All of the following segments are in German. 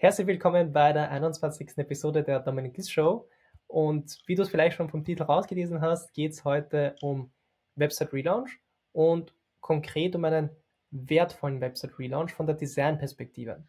Herzlich willkommen bei der 21. Episode der Dominik Show. Und wie du es vielleicht schon vom Titel rausgelesen hast, geht es heute um Website Relaunch und konkret um einen wertvollen Website Relaunch von der Designperspektive.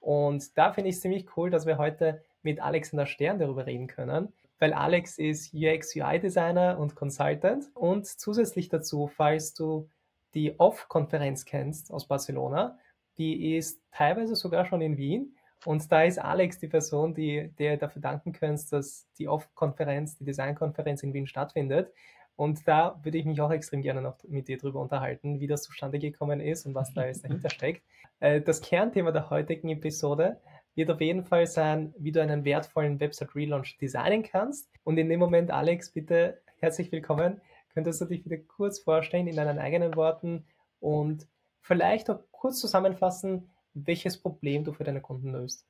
Und da finde ich es ziemlich cool, dass wir heute mit Alexander Stern darüber reden können, weil Alex ist UX UI Designer und Consultant und zusätzlich dazu, falls du die Off-Konferenz kennst aus Barcelona, die ist teilweise sogar schon in Wien. Und da ist Alex die Person, die dir dafür danken könnt, dass die Off-Konferenz, die Design-Konferenz in Wien stattfindet. Und da würde ich mich auch extrem gerne noch mit dir darüber unterhalten, wie das zustande gekommen ist und was da jetzt dahinter steckt. Äh, das Kernthema der heutigen Episode wird auf jeden Fall sein, wie du einen wertvollen Website-Relaunch designen kannst. Und in dem Moment, Alex, bitte herzlich willkommen. Könntest du dich wieder kurz vorstellen in deinen eigenen Worten und vielleicht auch kurz zusammenfassen, welches Problem du für deine Kunden löst?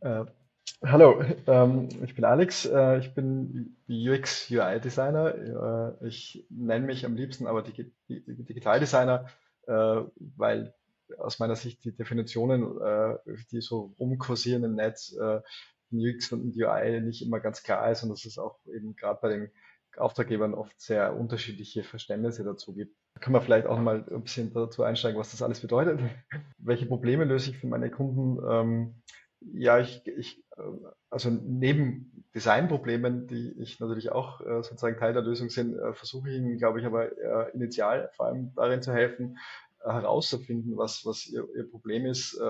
Äh, hallo, ähm, ich bin Alex, äh, ich bin UX UI Designer. Äh, ich nenne mich am liebsten aber Digi Digital Designer, äh, weil aus meiner Sicht die Definitionen, äh, die so rumkursieren im Netz, äh, UX und UI nicht immer ganz klar ist und dass es auch eben gerade bei den Auftraggebern oft sehr unterschiedliche Verständnisse dazu gibt. Können wir vielleicht auch mal ein bisschen dazu einsteigen, was das alles bedeutet. Welche Probleme löse ich für meine Kunden? Ähm, ja, ich, ich, äh, also neben Designproblemen, die ich natürlich auch äh, sozusagen Teil der Lösung sind, äh, versuche ich Ihnen, glaube ich, aber initial vor allem darin zu helfen, herauszufinden, was, was ihr, ihr Problem ist,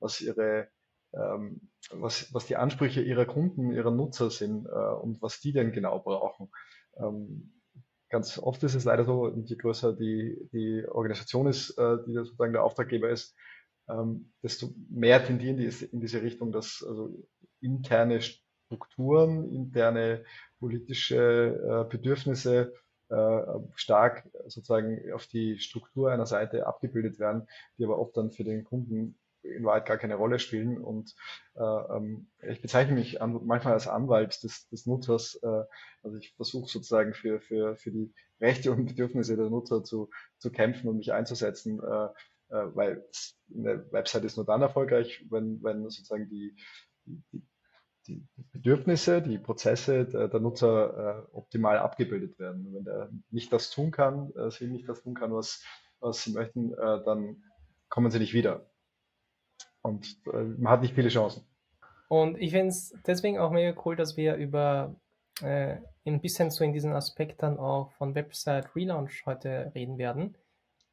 was ihre ähm, was, was die Ansprüche ihrer Kunden, ihrer Nutzer sind und was die denn genau brauchen. Ähm, ganz oft ist es leider so, je größer die, die Organisation ist, äh, die sozusagen der Auftraggeber ist, ähm, desto mehr tendieren die in diese Richtung, dass also interne Strukturen, interne politische äh, Bedürfnisse äh, stark sozusagen auf die Struktur einer Seite abgebildet werden, die aber oft dann für den Kunden in Wahrheit gar keine Rolle spielen. Und äh, ähm, ich bezeichne mich an, manchmal als Anwalt des, des Nutzers. Äh, also ich versuche sozusagen für, für, für die Rechte und Bedürfnisse der Nutzer zu, zu kämpfen und mich einzusetzen, äh, äh, weil eine Website ist nur dann erfolgreich, wenn, wenn sozusagen die, die, die Bedürfnisse, die Prozesse der, der Nutzer äh, optimal abgebildet werden. Wenn der nicht das tun kann, äh, sie nicht das tun kann, was, was sie möchten, dann kommen sie nicht wieder. Und äh, man hat nicht viele Chancen. Und ich finde es deswegen auch mega cool, dass wir über äh, ein bisschen so in diesen Aspekt dann auch von Website Relaunch heute reden werden,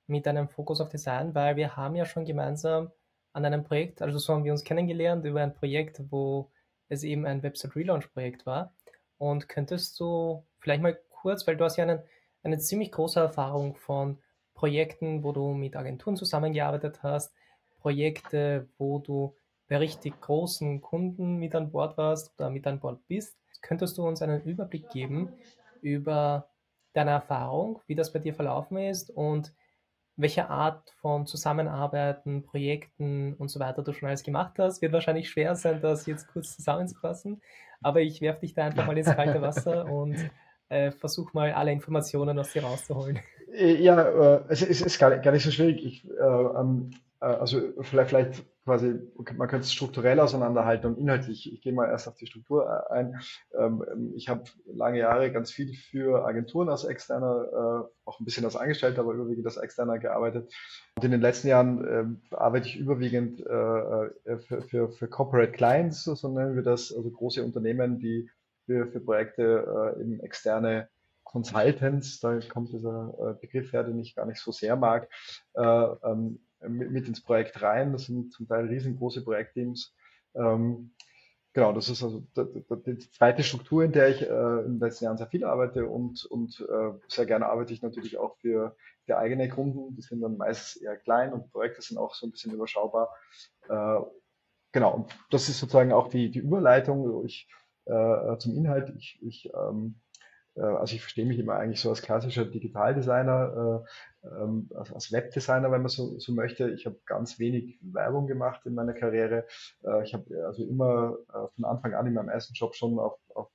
mit einem Fokus auf Design, weil wir haben ja schon gemeinsam an einem Projekt, also so haben wir uns kennengelernt über ein Projekt, wo es eben ein Website Relaunch Projekt war. Und könntest du vielleicht mal kurz, weil du hast ja einen, eine ziemlich große Erfahrung von Projekten, wo du mit Agenturen zusammengearbeitet hast, Projekte, wo du bei richtig großen Kunden mit an Bord warst oder mit an Bord bist. Könntest du uns einen Überblick geben über deine Erfahrung, wie das bei dir verlaufen ist und welche Art von Zusammenarbeiten, Projekten und so weiter du schon alles gemacht hast. Wird wahrscheinlich schwer sein, das jetzt kurz zusammenzufassen, aber ich werfe dich da einfach mal ins kalte Wasser und äh, versuch mal alle Informationen aus dir rauszuholen. Ja, äh, es, ist, ist gar, gar, nicht so schwierig. Ich, äh, ähm, äh, also vielleicht, vielleicht quasi, man könnte es strukturell auseinanderhalten und inhaltlich. Ich gehe mal erst auf die Struktur äh, ein. Ähm, ich habe lange Jahre ganz viel für Agenturen als Externer, äh, auch ein bisschen als Angestellter, aber überwiegend als Externer gearbeitet. Und in den letzten Jahren arbeite ich überwiegend für, für, für Corporate Clients, so nennen wir das, also große Unternehmen, die für, für Projekte eben externe Consultants, da kommt dieser Begriff her, den ich gar nicht so sehr mag, ähm, mit, mit ins Projekt rein. Das sind zum Teil riesengroße Projektteams. Ähm, genau, das ist also die zweite Struktur, in der ich äh, in den letzten Jahren sehr viel arbeite und, und äh, sehr gerne arbeite ich natürlich auch für, für eigene Kunden. Die sind dann meist eher klein und Projekte sind auch so ein bisschen überschaubar. Äh, genau, und das ist sozusagen auch die, die Überleitung ich, äh, zum Inhalt. Ich, ich ähm, äh, also ich verstehe mich immer eigentlich so als klassischer Digitaldesigner, äh, ähm, als Webdesigner, wenn man so, so möchte. Ich habe ganz wenig Werbung gemacht in meiner Karriere. Äh, ich habe also immer von Anfang an in meinem ersten Job schon auf, auf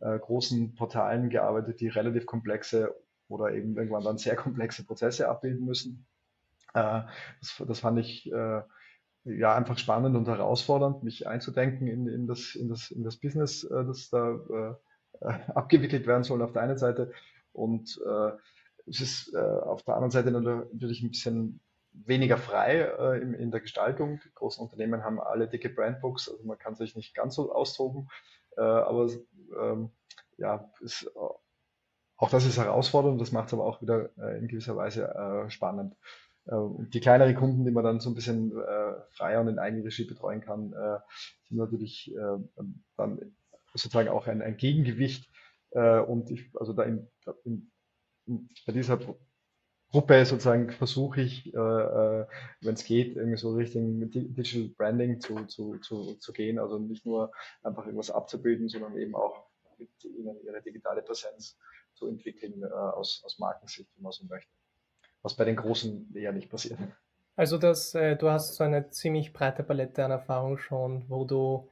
großen Portalen gearbeitet, die relativ komplexe oder eben irgendwann dann sehr komplexe Prozesse abbilden müssen. Das, das fand ich ja, einfach spannend und herausfordernd, mich einzudenken in, in, das, in, das, in das Business, äh, das da äh, abgewickelt werden soll auf der einen Seite. Und äh, es ist äh, auf der anderen Seite natürlich ein bisschen weniger frei äh, in, in der Gestaltung. Die großen Unternehmen haben alle dicke Brandbooks, also man kann sich nicht ganz so austoben. Äh, aber ähm, ja, ist, auch das ist herausfordernd, das macht es aber auch wieder äh, in gewisser Weise äh, spannend. Äh, die kleineren Kunden, die man dann so ein bisschen äh, freier und in Eigenregie betreuen kann, äh, sind natürlich äh, dann sozusagen auch ein, ein Gegengewicht. Äh, und ich, also da in, in, in, bei dieser Gruppe sozusagen versuche ich, äh, äh wenn es geht, irgendwie so Richtung Digital Branding zu, zu, zu, zu gehen. Also nicht nur einfach irgendwas abzubilden, sondern eben auch mit ihnen ihre digitale Präsenz zu entwickeln äh, aus, aus Markensicht, wenn man so möchte. Was bei den Großen eher nicht passiert. Also das, äh, du hast so eine ziemlich breite Palette an Erfahrung schon, wo du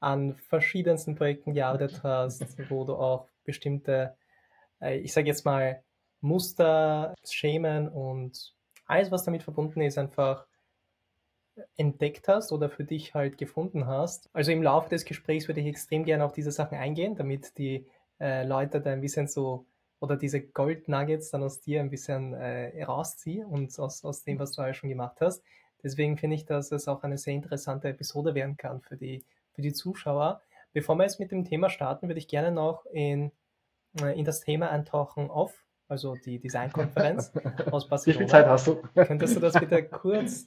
an verschiedensten Projekten gearbeitet hast, wo du auch bestimmte, äh, ich sage jetzt mal, Muster, Schemen und alles, was damit verbunden ist, einfach entdeckt hast oder für dich halt gefunden hast. Also im Laufe des Gesprächs würde ich extrem gerne auf diese Sachen eingehen, damit die äh, Leute da ein bisschen so oder diese Gold Nuggets dann aus dir ein bisschen äh, rausziehen und aus, aus dem, was du halt schon gemacht hast. Deswegen finde ich, dass es auch eine sehr interessante Episode werden kann für die, für die Zuschauer. Bevor wir jetzt mit dem Thema starten, würde ich gerne noch in, äh, in das Thema eintauchen off also die Designkonferenz aus Barcelona. Wie viel Zeit hast du? Könntest du das bitte kurz?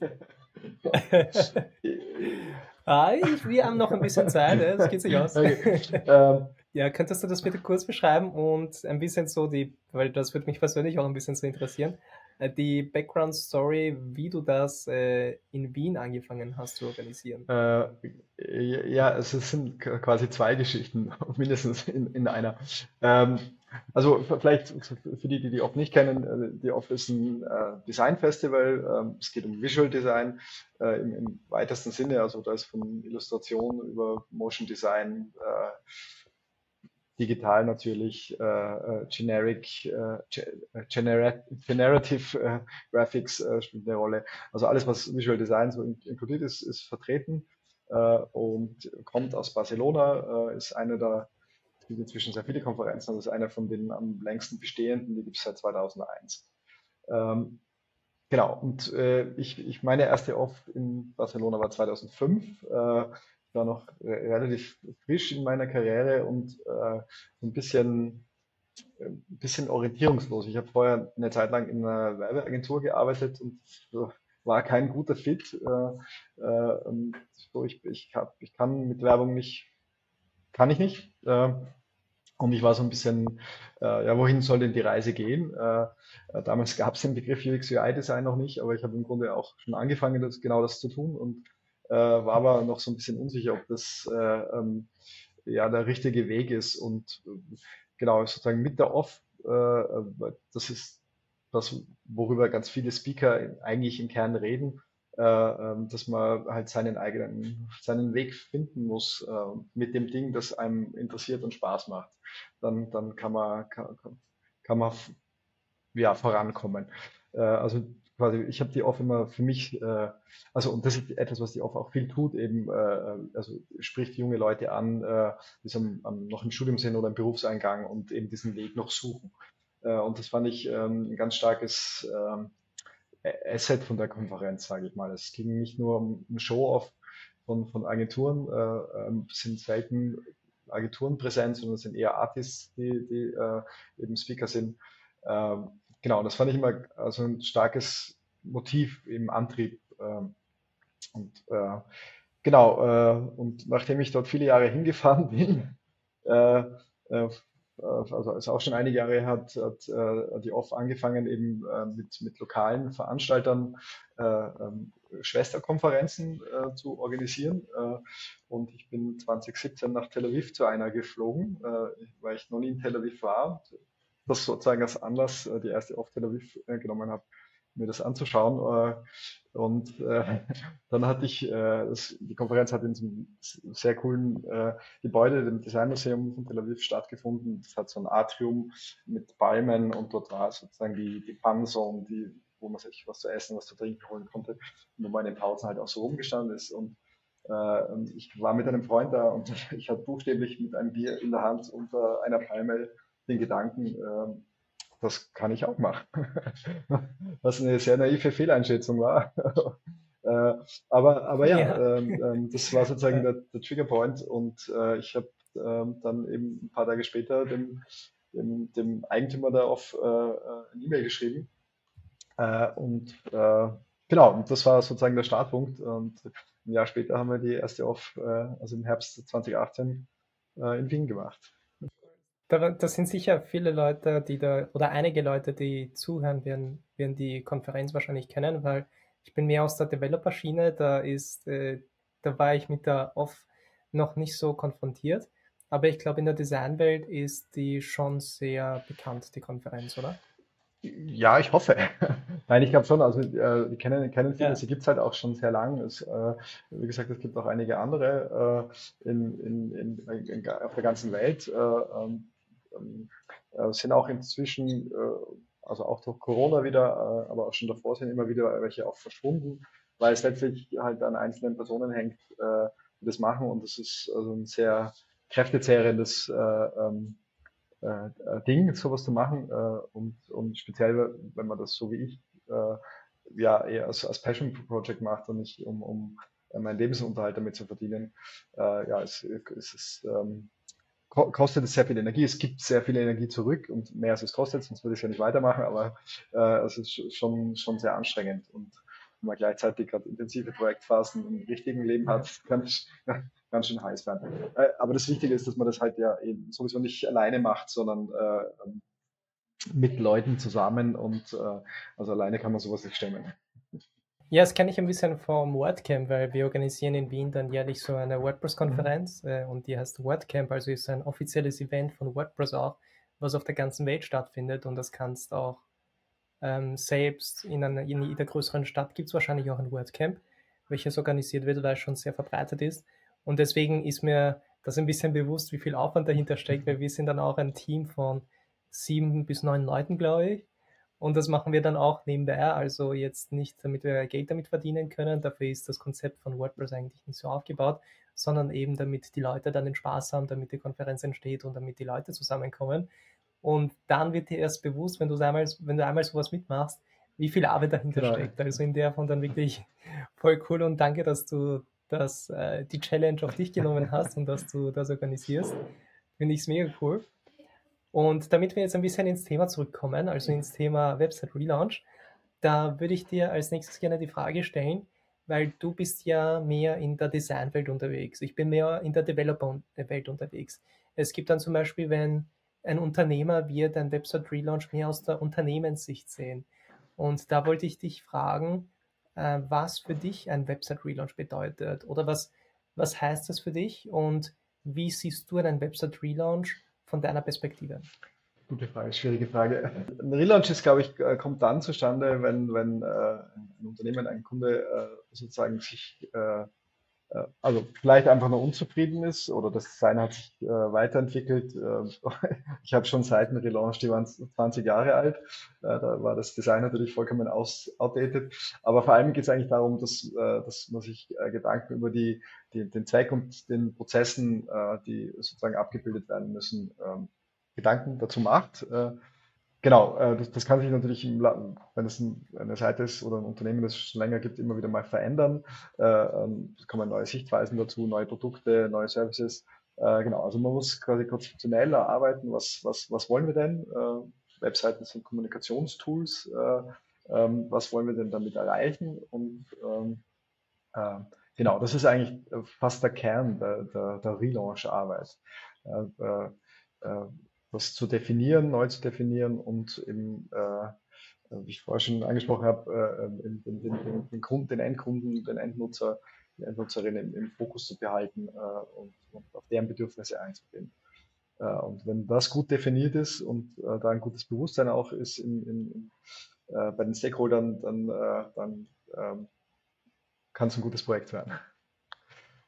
ah, ich, wir haben noch ein bisschen Zeit, das geht sich aus. Okay. Ähm. Ja, könntest du das bitte kurz beschreiben und ein bisschen so die, weil das würde mich persönlich auch ein bisschen so interessieren, die Background Story, wie du das äh, in Wien angefangen hast zu organisieren. Äh, ja, es sind quasi zwei Geschichten, mindestens in, in einer. Ähm, also vielleicht für die, die die oft nicht kennen, äh, die oft ist ein äh, Design-Festival. Ähm, es geht um Visual Design äh, im, im, weitesten Sinne. Also da ist von Illustration über Motion Design, äh, digital natürlich, äh, äh, generic, gener generative Graphics spielt eine Rolle. Also alles, was Visual Design so inkludiert ist, ist vertreten und kommt aus Barcelona, ist eine der es gibt inzwischen sehr viele Konferenzen. Das ist einer von den am längsten bestehenden, die gibt es seit 2001. Ähm, genau, und äh, ich, ich meine erste Off in Barcelona war 2005. Äh, war noch relativ frisch in meiner Karriere und äh, ein bisschen, ein bisschen orientierungslos. Ich habe vorher eine Zeit lang in einer Werbeagentur gearbeitet und war kein guter Fit. Äh, äh, so ich, ich, hab, ich kann mit Werbung nicht kann ich nicht. Äh, und ich war so ein bisschen, äh, ja, wohin soll denn die Reise gehen? Äh, damals gab es den Begriff UX UI Design noch nicht, aber ich habe im Grunde auch schon angefangen, das, genau das zu tun und war aber noch so ein bisschen unsicher, ob das ähm, ja der richtige Weg ist. Und genau, sozusagen mit der Off, das ist das, worüber ganz viele Speaker eigentlich im Kern reden, äh, ähm, dass man halt seinen eigenen, seinen Weg finden muss äh, mit dem Ding, das einem interessiert und Spaß macht. Dann, dann kann man, kann, kann man ja, vorankommen. Äh, also quasi, ich habe die Off immer für mich, äh, also und das ist etwas, was die Off auch viel tut, eben, äh, also spricht junge Leute an, äh, die so am, noch im Studium sind oder im Berufseingang und eben diesen Weg noch suchen. Äh, und das fand ich ähm, ein ganz starkes ähm, Asset von der Konferenz, sage ich mal. Es ging nicht nur um ein Show-off von, von Agenturen, äh, ähm, sind selten Agenturen präsent, sondern es sind eher Artists, die, die äh, eben Speaker sind. Ähm, genau, das fand ich immer also ein starkes Motiv im Antrieb. Ähm, und äh, genau, äh, und nachdem ich dort viele Jahre hingefahren bin, äh, äh, äh, also ist auch schon einige Jahre hat, hat äh, die OFF angefangen, eben mit, mit lokalen Veranstaltern äh, ähm, Schwesterkonferenzen zu organisieren. Und ich bin 2017 nach Tel Aviv zu einer geflogen, weil ich noch nie in Tel Aviv war. Das sozusagen als Anlass äh, die erste OFF Tel Aviv äh, genommen habe mir das anzuschauen. Äh, und äh, dann hatte ich, äh, das, die Konferenz hat in einem sehr coolen Gebäude, dem Designmuseum von Tel Aviv, stattgefunden. Das hat so ein Atrium mit Palmen und dort war sozusagen die, die Panzone, die, wo man sich was zu essen, was zu trinken holen konnte, und wo man in den Pausen halt auch so rumgestanden ist. Und, äh, und ich war mit einem Freund da und ich hatte buchstäblich mit einem Bier in der Hand unter einer Palme den Gedanken, äh, das kann ich auch machen. Was eine sehr naive Fehleinschätzung war. äh, aber, aber ja, ja. Ähm, ähm, das war sozusagen der, der Triggerpoint und äh, ich habe ähm, dann eben ein paar Tage später dem, dem, dem Eigentümer da auf äh, äh eine E-Mail geschrieben. Äh, und äh, genau, und das war sozusagen der Startpunkt. Und ein Jahr später haben wir die erste Off, also im Herbst 2018, in Wien gemacht. Da, das sind sicher viele Leute, die da, oder einige Leute, die zuhören, werden, werden die Konferenz wahrscheinlich kennen, weil ich bin mehr aus der Developer-Schiene, da ist, äh, da war ich mit der Off noch nicht so konfrontiert. Aber ich glaube, in der Designwelt ist die schon sehr bekannt, die Konferenz, oder? Ja, ich hoffe. Nein, ich glaube schon. Also äh, die kennen, kennen viele, ja. sie gibt es halt auch schon sehr lang. Es, äh, wie gesagt, es gibt auch einige andere äh, in, in, in, in, auf der ganzen Welt. Äh, ähm, ähm, äh, sind auch inzwischen, äh, also auch durch Corona wieder, aber auch schon davor sind immer wieder welche auch verschwunden, weil es letztlich halt an einzelnen Personen hängt, die das machen und das ist also ein sehr kräftezehrendes äh, ähm, äh, Ding, sowas zu machen. Äh, und, und speziell, wenn man das so wie ich äh, ja eher als, als Passion Project macht und nicht um, um meinen Lebensunterhalt damit zu verdienen, äh, ja, es, es ist, ähm, kostet es sehr viel Energie. Es gibt sehr viel Energie zurück und mehr als es kostet, sonst würde ich es ja nicht weitermachen, aber äh, es ist schon, schon sehr anstrengend. Und wenn man gleichzeitig gerade intensive Projektphasen im richtigen Leben hat, kann ich, ganz schön heiß werden. Äh, aber das Wichtige ist, dass man das halt ja eben sowieso nicht alleine macht, sondern äh, ähm, mit Leuten zusammen und äh, also alleine kann man sowas nicht stemmen. Ja, das kenne ich ein bisschen vom WordCamp, weil wir organisieren in Wien dann jährlich so eine WordPress-Konferenz mhm. äh, und die heißt WordCamp, also ist ein offizielles Event von WordPress auch, was auf der ganzen Welt stattfindet und das kannst auch ähm, selbst in, einer, in jeder größeren Stadt gibt es wahrscheinlich auch ein WordCamp, welches organisiert wird, weil es schon sehr verbreitet ist. Und deswegen ist mir das ein bisschen bewusst, wie viel Aufwand dahinter steckt, weil wir sind dann auch ein Team von sieben bis neun Leuten, glaube ich. Und das machen wir dann auch nebenbei, also jetzt nicht, damit wir Geld damit verdienen können, dafür ist das Konzept von WordPress eigentlich nicht so aufgebaut, sondern eben damit die Leute dann den Spaß haben, damit die Konferenz entsteht und damit die Leute zusammenkommen. Und dann wird dir erst bewusst, wenn du einmal, wenn du einmal sowas mitmachst, wie viel Arbeit dahinter genau. steckt. Also in der von dann wirklich voll cool und danke, dass du dass äh, die Challenge auf dich genommen hast und dass du das organisierst. Finde ich es mega cool. Und damit wir jetzt ein bisschen ins Thema zurückkommen, also ins Thema Website Relaunch, da würde ich dir als nächstes gerne die Frage stellen, weil du bist ja mehr in der Designwelt unterwegs. Ich bin mehr in der Developer-Welt unterwegs. Es gibt dann zum Beispiel, wenn ein Unternehmer wird ein Website Relaunch mehr aus der Unternehmenssicht sehen. Und da wollte ich dich fragen, äh, was für dich ein Website Relaunch bedeutet oder was, was heißt das für dich und wie siehst du einen Website Relaunch von deiner Perspektive? Gute Frage, schwierige Frage. Ein Relaunch ist, glaube ich, äh, kommt dann zustande, wenn, wenn äh, ein Unternehmen, ein Kunde äh, sozusagen sich äh, also vielleicht einfach nur unzufrieden ist oder das Design hat sich äh, weiterentwickelt. Äh, ich habe schon Seiten relaunched, die waren 20 Jahre alt. Äh, da war das Design natürlich vollkommen aus, outdated. Aber vor allem geht es eigentlich darum, dass, äh, dass man sich äh, Gedanken über die, die, den Zweck und den Prozessen, äh, die sozusagen abgebildet werden müssen, ähm, Gedanken dazu macht. Äh, Genau, äh, das, das kann sich natürlich, im, wenn es ein, eine Seite ist oder ein Unternehmen, das es schon länger gibt, immer wieder mal verändern. Äh, ähm, es kommen neue Sichtweisen dazu, neue Produkte, neue Services. Äh, genau, also man muss quasi konzeptionell erarbeiten, was, was, was wollen wir denn? Webseiten sind Kommunikationstools. Ähm, was wollen wir denn damit erreichen? Und ähm, genau, das ist eigentlich fast der Kern der, der, der Relaunch-Arbeit das zu definieren, neu zu definieren und eben, äh, wie ich vorher schon angesprochen habe, äh, den, den, den, Grund, den Endkunden, den Endnutzer, die Endnutzerin im, im Fokus zu behalten äh, und, und, auf deren Bedürfnisse einzugehen. Äh, und wenn das gut definiert ist und äh, da ein gutes Bewusstsein auch ist in, in, äh, bei den Stakeholdern, dann, dann ähm, kann es ein gutes Projekt werden.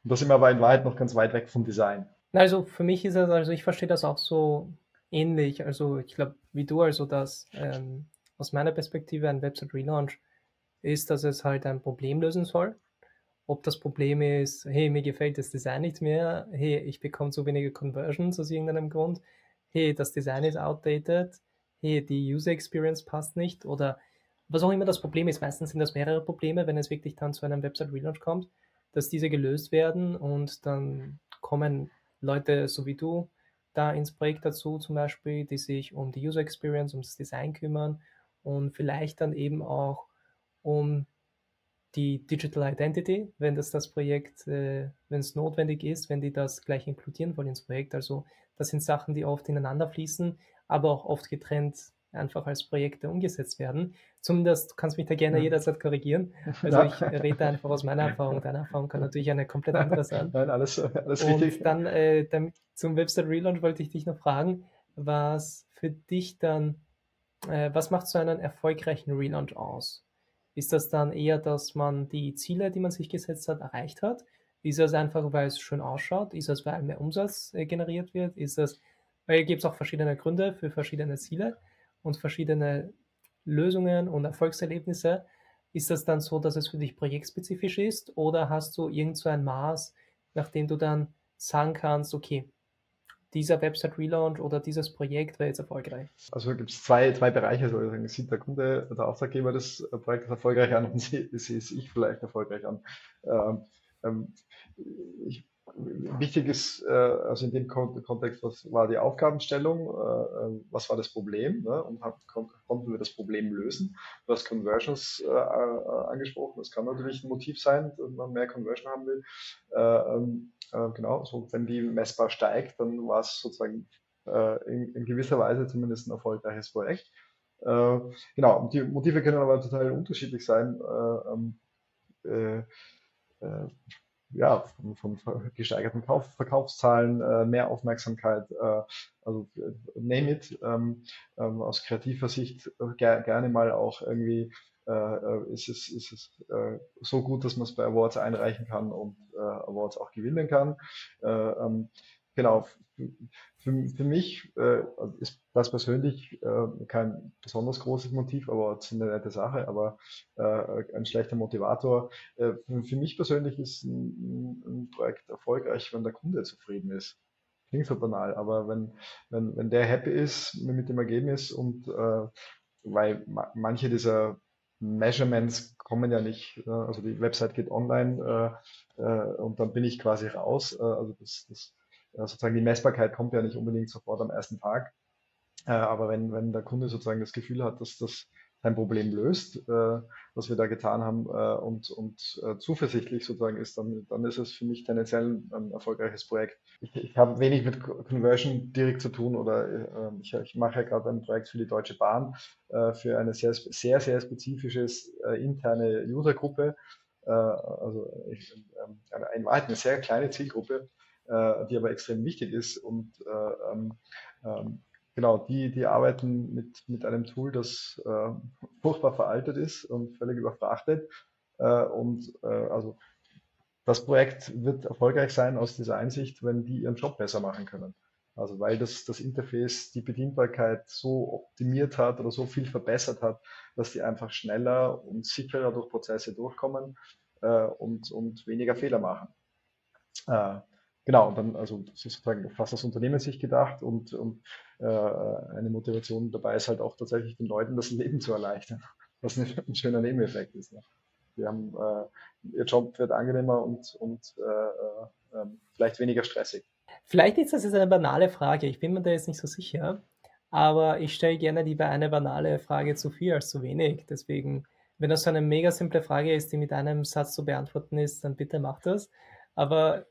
Und da sind wir aber in Wahrheit noch ganz weit weg vom Design. Also für mich ist es, also ich verstehe das auch so ähnlich. Also ich glaube, wie du, also dass ähm, aus meiner Perspektive ein Website Relaunch ist, dass es halt ein Problem lösen soll. Ob das Problem ist, hey, mir gefällt das Design nicht mehr, hey, ich bekomme zu wenige Conversions aus irgendeinem Grund, hey, das Design ist outdated, hey, die User Experience passt nicht oder was auch immer das Problem ist. Meistens sind das mehrere Probleme, wenn es wirklich dann zu einem Website Relaunch kommt, dass diese gelöst werden und dann kommen Leute so wie du da ins Projekt dazu zum Beispiel, die sich um die User Experience, um das Design kümmern und vielleicht dann eben auch um die Digital Identity, wenn das das Projekt, äh, wenn es notwendig ist, wenn die das gleich inkludieren wollen ins Projekt. Also das sind Sachen, die oft ineinander fließen, aber auch oft getrennt einfach als Projekte umgesetzt werden. Zumindest du kannst mich da gerne jederzeit korrigieren. Also ich rede einfach aus meiner Erfahrung. Deine Erfahrung kann natürlich eine komplett andere sein. Nein, alles, alles Und richtig. dann äh, dann zum Website Relaunch wollte ich dich noch fragen, was für dich dann, äh, was macht so einen erfolgreichen Relaunch aus? Ist das dann eher, dass man die Ziele, die man sich gesetzt hat, erreicht hat? Ist das einfach, weil es schön ausschaut? Ist das, weil mehr Umsatz äh, generiert wird? Ist das, weil gibt es auch verschiedene Gründe für verschiedene Ziele und verschiedene Lösungen und Erfolgserlebnisse? Ist das dann so, dass es für dich projektspezifisch ist oder hast du irgend so ein Maß, nach dem du dann sagen kannst, okay, dieser Website Relaunch oder dieses Projekt war jetzt erfolgreich? Also gibt es zwei, zwei Bereiche. Also sieht der Kunde, der Auftraggeber des Projektes erfolgreich an und sehe es ich vielleicht erfolgreich an. Ähm, ähm, ich, wichtig ist, äh, also in dem Kontext, was war die Aufgabenstellung, äh, äh, was war das Problem ne? und hab, konnten wir das Problem lösen. Du hast Conversions äh, angesprochen, das kann natürlich ein Motiv sein, wenn man mehr Conversion haben will. Ähm, äh, genau, so wenn die messbar steigt, dann war es sozusagen äh, in, in, gewisser Weise zumindest ein erfolgreiches Projekt. Äh, genau, die Motive können aber total unterschiedlich sein. Äh, äh, äh, ja, von, von gesteigerten Kauf, Verkaufszahlen, mehr Aufmerksamkeit, also name it, ähm, ähm, aus kreativer Sicht ger gerne mal auch irgendwie äh, ist es, ist es äh, so gut, dass man es bei Awards einreichen kann und äh, Awards auch gewinnen kann. Äh, ähm, genau, für, für mich äh, ist das persönlich äh, kein besonders großes Motiv, aber es ist eine nette Sache, aber äh, ein schlechter Motivator. Äh, für, für mich persönlich ist ein, ein Projekt erfolgreich, wenn der Kunde zufrieden ist klingt so banal, aber wenn, wenn, wenn der happy ist mit dem Ergebnis und äh, weil manche dieser Measurements kommen ja nicht, äh, also die Website geht online äh, äh, und dann bin ich quasi raus. Äh, also das, das sozusagen die Messbarkeit kommt ja nicht unbedingt sofort am ersten Tag. Äh, aber wenn, wenn der Kunde sozusagen das Gefühl hat, dass das sein Problem löst, äh, was wir da getan haben äh, und, und zuversichtlich sozusagen ist, dann, dann ist es für mich tendenziell ein erfolgreiches Projekt. Ich, ich habe wenig mit Conversion direkt zu tun oder ich, ich mache ja gerade ein Projekt für die Deutsche Bahn für eine sehr, sehr, sehr spezifische interne Usergruppe, also ich, äh, in eine sehr kleine Zielgruppe, äh, die aber extrem wichtig ist und äh, ähm, ähm genau, die, die arbeiten mit, mit einem Tool, das äh, furchtbar veraltet ist und völlig überfrachtet. Äh, und äh, also das Projekt wird erfolgreich sein aus dieser Einsicht, wenn die ihren Job besser machen können. Also weil das, das Interface die Bedienbarkeit so optimiert hat oder so viel verbessert hat, dass die einfach schneller und sicherer durch Prozesse durchkommen äh, und, und weniger Fehler machen. Äh, Genau, und dann also sozusagen fast das Unternehmen sich gedacht und, und äh, eine Motivation dabei ist halt auch tatsächlich den Leuten das Leben zu erleichtern, was ein, ein schöner Nebeneffekt ist. Ne? Die haben, äh, ihr Job wird angenehmer und, und äh, äh, vielleicht weniger stressig. Vielleicht ist das jetzt eine banale Frage, ich bin mir da jetzt nicht so sicher, aber ich stelle gerne lieber eine banale Frage zu viel als zu wenig. Deswegen, wenn das so eine mega simple Frage ist, die mit einem Satz zu beantworten ist, dann bitte mach das. Aber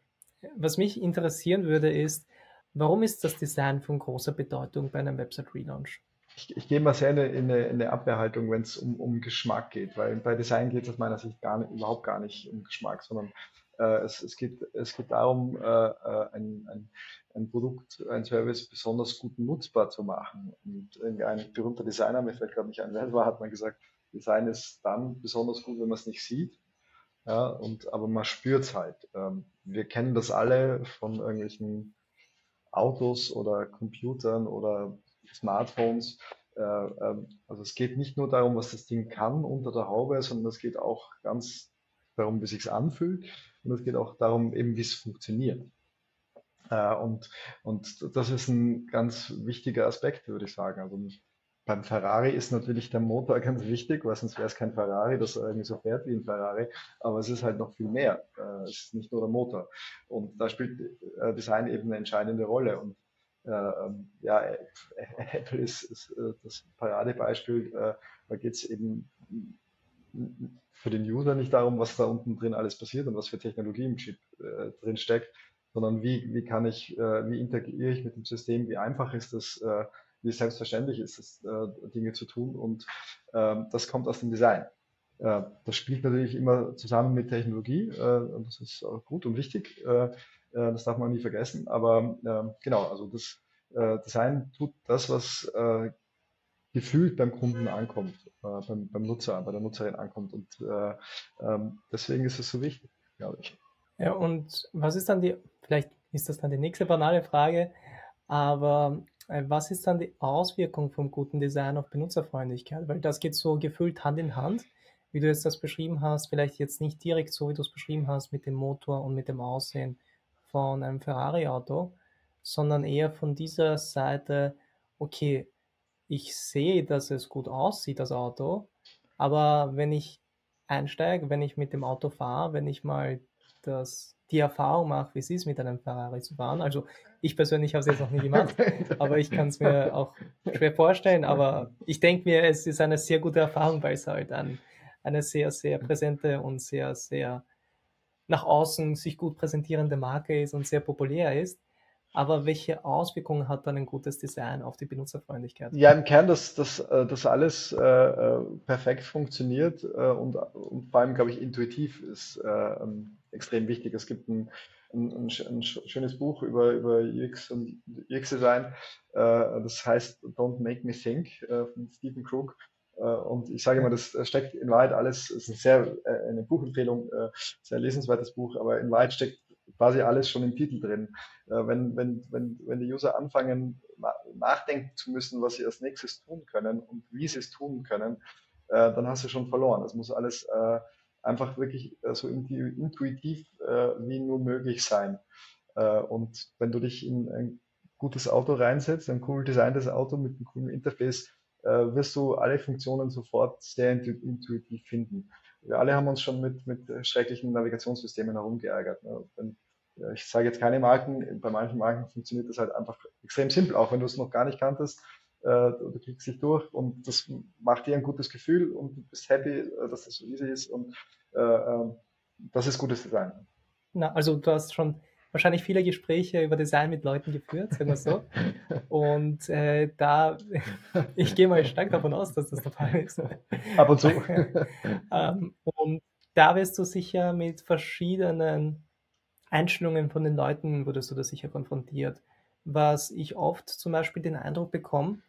was mich interessieren würde, ist, warum ist das Design von großer Bedeutung bei einem Website-Relaunch? Ich, ich gehe mal sehr in eine, in eine Abwehrhaltung, wenn es um, um Geschmack geht, weil bei Design geht es aus meiner Sicht gar nicht, überhaupt gar nicht um Geschmack, sondern äh, es, es, geht, es geht darum, äh, äh ein, ein, ein Produkt, ein Service besonders gut nutzbar zu machen. Und ein berühmter Designer, mir fällt gerade nicht ein, wer war, hat mal gesagt, Design ist dann besonders gut, wenn man es nicht sieht. Ja, und, aber man spürt es halt. Ähm, wir kennen das alle von irgendwelchen Autos oder Computern oder Smartphones. Äh, ähm, also es geht nicht nur darum, was das Ding kann unter der Haube, sondern es geht auch ganz darum, wie sich anfühlt und es geht auch darum, eben wie es funktioniert. Äh, und, und das ist ein ganz wichtiger Aspekt, würde ich sagen. Also beim Ferrari ist natürlich der Motor ganz wichtig, weil sonst wäre es kein Ferrari, das irgendwie so fährt wie ein Ferrari. Aber es ist halt noch viel mehr. Äh, es ist nicht nur der Motor. Und da spielt äh, Design eben eine entscheidende Rolle. Und äh, ähm, ja, Apple ist, ist das Paradebeispiel. Da geht es eben für den User nicht darum, was da unten drin alles passiert und was für Technologie im Chip drin steckt, sondern wie, wie kann ich, wie interagiere ich mit dem System, wie einfach ist das, wie selbstverständlich ist es, äh, Dinge zu tun und ähm, das kommt aus dem Design. Äh, das spielt natürlich immer zusammen mit Technologie äh, und das ist auch gut und wichtig. Äh, äh, das darf man nie vergessen. Aber ähm, genau, also das äh, Design tut das, was gefühlt beim Kunden ankommt, beim, beim, Nutzer, bei der Nutzerin ankommt. Und ähm, deswegen ist es so wichtig, glaube ich. Ja, und was ist dann die, vielleicht ist das dann die nächste banale Frage, aber was ist dann die Auswirkung vom guten Design auf Benutzerfreundlichkeit? Weil das geht so gefühlt Hand in Hand, wie du jetzt das beschrieben hast, vielleicht jetzt nicht direkt so, wie du es beschrieben hast mit dem Motor und mit dem Aussehen von einem Ferrari-Auto, sondern eher von dieser Seite, okay, ich sehe, dass es gut aussieht, das Auto, aber wenn ich einsteige, wenn ich mit dem Auto fahre, wenn ich mal das die Erfahrung mache, wie es ist, mit einem Ferrari zu fahren. Also ich persönlich habe es jetzt noch nie gemacht, aber ich kann es mir auch schwer vorstellen. Aber ich denke mir, es ist eine sehr gute Erfahrung, weil es halt ein, eine sehr, sehr präsente und sehr, sehr nach außen sich gut präsentierende Marke ist und sehr populär ist. Aber welche Auswirkungen hat dann ein gutes Design auf die Benutzerfreundlichkeit? Ja, im Kern, dass das, das alles äh, äh, perfekt funktioniert äh, und, und vor allem, glaube ich, intuitiv ist äh, ähm, extrem wichtig. Es gibt ein, ein, ein, schönes Buch über, über UX und UX-Design, äh, das heißt Don't Make Me Think äh, von Stephen Krug. Und ich sage immer, das steckt in Wahrheit alles, es ist sehr, eine Buchempfehlung, sehr lesenswertes Buch, aber in Wahrheit steckt quasi alles schon im Titel drin. Äh, wenn, wenn, wenn, wenn die User anfangen, nachdenken zu müssen, was sie als nächstes tun können und wie sie es tun können, äh, dann hast du schon verloren. Das muss alles äh, einfach wirklich so intuitiv wie nur möglich sein. und wenn du dich in ein gutes Auto reinsetzt, ein cool designtes Auto mit einem coolen Interface, wirst du alle Funktionen sofort sehr intuitiv finden. Wir alle haben uns schon mit, mit schrecklichen Navigationssystemen herumgeärgert. Ne? Ich sage jetzt keine Marken, bei manchen Marken funktioniert das halt einfach extrem simpel, auch wenn du es noch gar nicht kanntest. Äh, du klickst dich durch und das macht dir ein gutes Gefühl und du bist happy, äh, dass das so easy ist und äh, äh, das ist gutes Design. Na, also du hast schon wahrscheinlich viele Gespräche über Design mit Leuten geführt, sagen wir so. Und äh, da, ich gehe mal stark davon aus, dass das der Fall ist. Ab und zu. ähm, und da wirst du sicher mit verschiedenen Einstellungen von den Leuten wurdest du da sicher konfrontiert. Was ich oft zum Beispiel den Eindruck bekomme,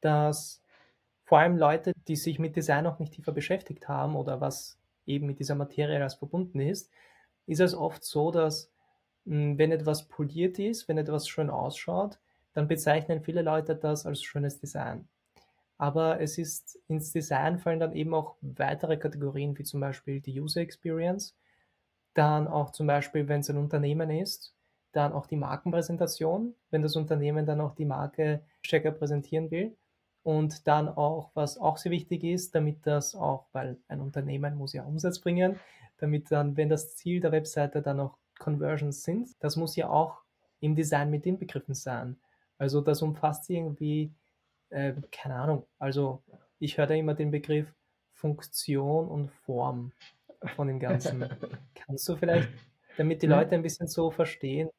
dass vor allem Leute, die sich mit Design noch nicht tiefer beschäftigt haben oder was eben mit dieser Materie als verbunden ist, ist es oft so, dass hm, wenn etwas poliert ist, wenn etwas schön ausschaut, dann bezeichnen viele Leute das als schönes Design. Aber es ist ins Design fallen dann eben auch weitere Kategorien, wie zum Beispiel die User Experience, dann auch zum Beispiel, wenn es ein Unternehmen ist, dann auch die Markenpräsentation, wenn das Unternehmen dann auch die Marke stärker präsentieren will. Und dann auch, was auch sehr wichtig ist, damit das auch, weil ein Unternehmen muss ja Umsatz bringen, damit dann, wenn das Ziel der Webseite dann auch Conversions sind, das muss ja auch im Design mit inbegriffen sein. Also das umfasst irgendwie, äh, keine Ahnung, also ich höre da immer den Begriff Funktion und Form von dem Ganzen. Kannst du vielleicht, damit die Leute ein bisschen so verstehen,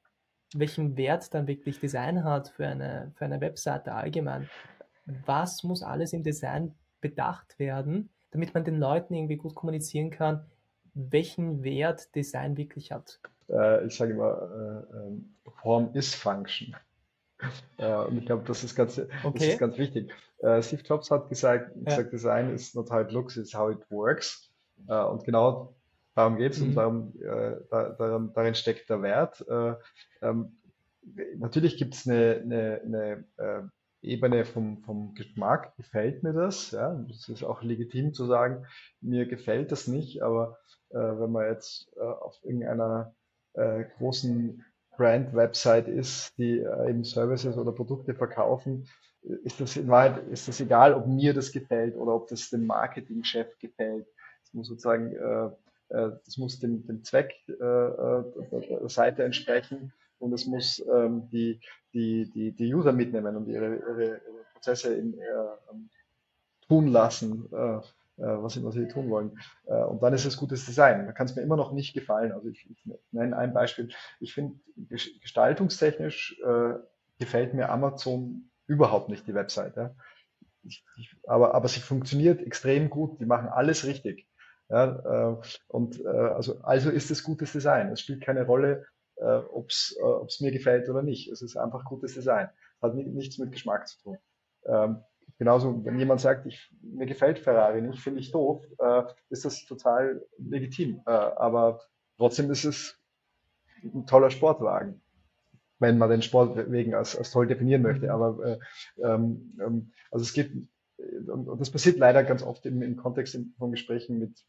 welchen Wert dann wirklich Design hat für eine, für eine Webseite allgemein? Was muss alles im Design bedacht werden, damit man den Leuten irgendwie gut kommunizieren kann, welchen Wert Design wirklich hat? Äh, ich sage immer, äh, ähm, Form ist Function. Äh, und ich glaube, das, ist ganz, okay. das ist ganz wichtig. Äh, Steve Jobs hat gesagt, ja. gesagt, Design is not how it looks, it's how it works. Äh, und genau darum geht es mhm. und darum, äh, da, darin, darin, steckt der Wert. Äh, ähm, natürlich gibt es eine, eine, eine, äh, Ebene vom, vom Geschmack gefällt mir das. Ja, das ist auch legitim zu sagen, mir gefällt das nicht, aber äh, wenn man jetzt äh, auf irgendeiner äh, großen Brand-Website ist, die eben Services oder Produkte verkaufen, ist das in Wahrheit, ist das egal, ob mir das gefällt oder ob das dem Marketingchef gefällt. Es muss sozusagen, das muss dem, dem Zweck äh, äh der Seite entsprechen und es muss ähm, die, die, die, die User mitnehmen und ihre, ihre, Prozesse in, äh, ähm, tun lassen, äh, äh, was immer sie tun wollen. Äh, und dann ist es gutes Design. Da kann es mir immer noch nicht gefallen. Also ich, ich nenne ein Beispiel. Ich finde, gestaltungstechnisch äh, gefällt mir Amazon überhaupt nicht, die Webseite. Ich, ich, aber, aber sie funktioniert extrem gut. Die machen alles richtig. Ja, äh, und äh, also, also ist es gutes Design. Es spielt keine Rolle, äh, ob es mir gefällt oder nicht. Es ist einfach gutes Design. Hat nichts mit Geschmack zu tun. Ähm, genauso, wenn jemand sagt, ich, mir gefällt Ferrari nicht, finde ich doof, äh, ist das total legitim. Äh, aber trotzdem ist es ein toller Sportwagen, wenn man den Sport wegen als, als toll definieren möchte. Aber äh, ähm, ähm also es geht, und, und, das passiert leider ganz oft im, im Kontext von Gesprächen mit,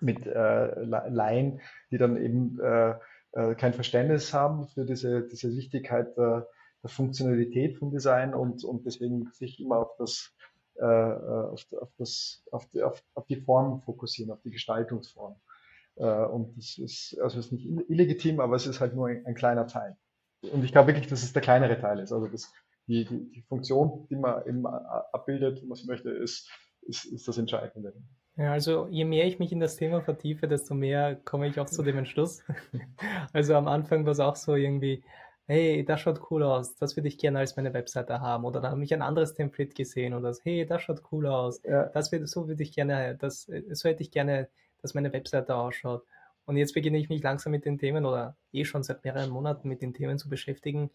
mit äh, Laien, die dann eben äh, äh, kein Verständnis haben für diese, diese Wichtigkeit der, der Funktionalität vom Design und, und deswegen sich immer auf das, äh, auf, auf, das auf, die, auf, auf die Form fokussieren, auf die Gestaltungsform. Äh, und das ist, also ist nicht illegitim, aber es ist halt nur ein, ein kleiner Teil. Und ich glaube wirklich, dass es der kleinere Teil ist. Also das, die, die, die Funktion, die man eben abbildet, was man möchte, ist, ist, ist das Entscheidende. Ja, also je mehr ich mich in das Thema vertiefe, desto mehr komme ich auch zu dem Entschluss. Also am Anfang war es auch so irgendwie, hey, das schaut cool aus, das würde ich gerne als meine Webseite haben. Oder dann habe ich ein anderes Template gesehen und das, hey, das schaut cool aus, ja. das wird, so würde ich gerne, das, so hätte ich gerne, dass meine Webseite ausschaut. Und jetzt beginne ich mich langsam mit den Themen oder eh schon seit mehreren Monaten mit den Themen zu beschäftigen.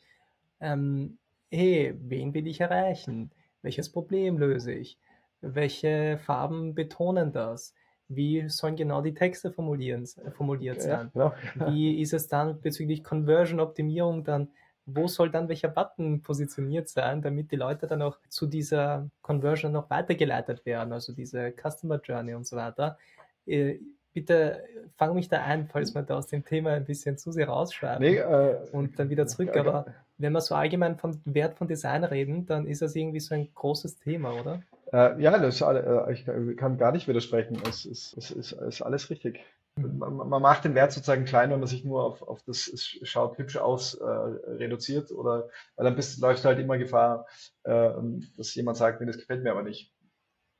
Ähm, hey, wen will ich erreichen? Welches Problem löse ich? Welche Farben betonen das? Wie sollen genau die Texte formulieren, formuliert sein? Ja, genau. Wie ist es dann bezüglich Conversion-Optimierung dann? Wo soll dann welcher Button positioniert sein, damit die Leute dann auch zu dieser Conversion noch weitergeleitet werden, also diese Customer Journey und so weiter? Äh, bitte fang mich da ein, falls wir da aus dem Thema ein bisschen zu sehr rausschreiben nee, äh, und dann wieder zurück. Aber wenn wir so allgemein vom Wert von Design reden, dann ist das irgendwie so ein großes Thema, oder? Äh, ja, das, äh, ich kann gar nicht widersprechen. Es ist, es ist, ist alles richtig. Man, man, macht den Wert sozusagen klein, wenn man sich nur auf, auf das es schaut hübsch aus äh, reduziert oder weil dann bist, läufst du halt immer Gefahr, äh, dass jemand sagt, nee, das gefällt mir aber nicht.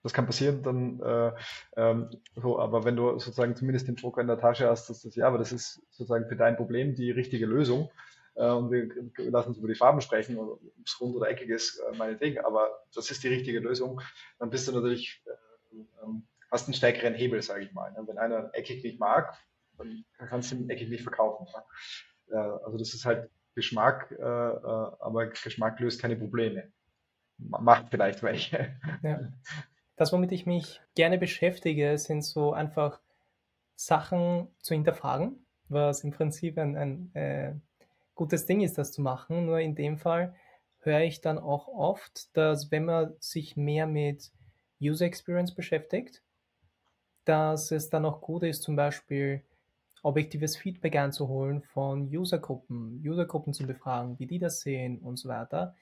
Das kann passieren, dann äh, ähm, so, aber wenn du sozusagen zumindest den Joker in der Tasche hast, dass das ja, aber das ist sozusagen für dein Problem die richtige Lösung, und wir lassen uns über die Farben sprechen, ob es rund oder eckig ist, äh, meinetwegen, aber das ist die richtige Lösung, dann bist du natürlich, äh, ähm, hast einen stärkeren Hebel, sage ich mal. Ne? Wenn einer eckig nicht mag, dann kannst du ihn eckig nicht verkaufen. Also das ist halt Geschmack, aber Geschmack löst keine Probleme. Macht vielleicht welche. Ja. Das, womit ich mich gerne beschäftige, sind so einfach Sachen zu hinterfragen, was im Prinzip ein, ein äh, gutes Ding ist, das zu machen. Nur in dem Fall höre ich dann auch oft, dass wenn man sich mehr mit User Experience beschäftigt, dass es dann auch gut ist, zum Beispiel objektives Feedback einzuholen von Usergruppen, Usergruppen zu befragen, wie die das sehen und so weiter.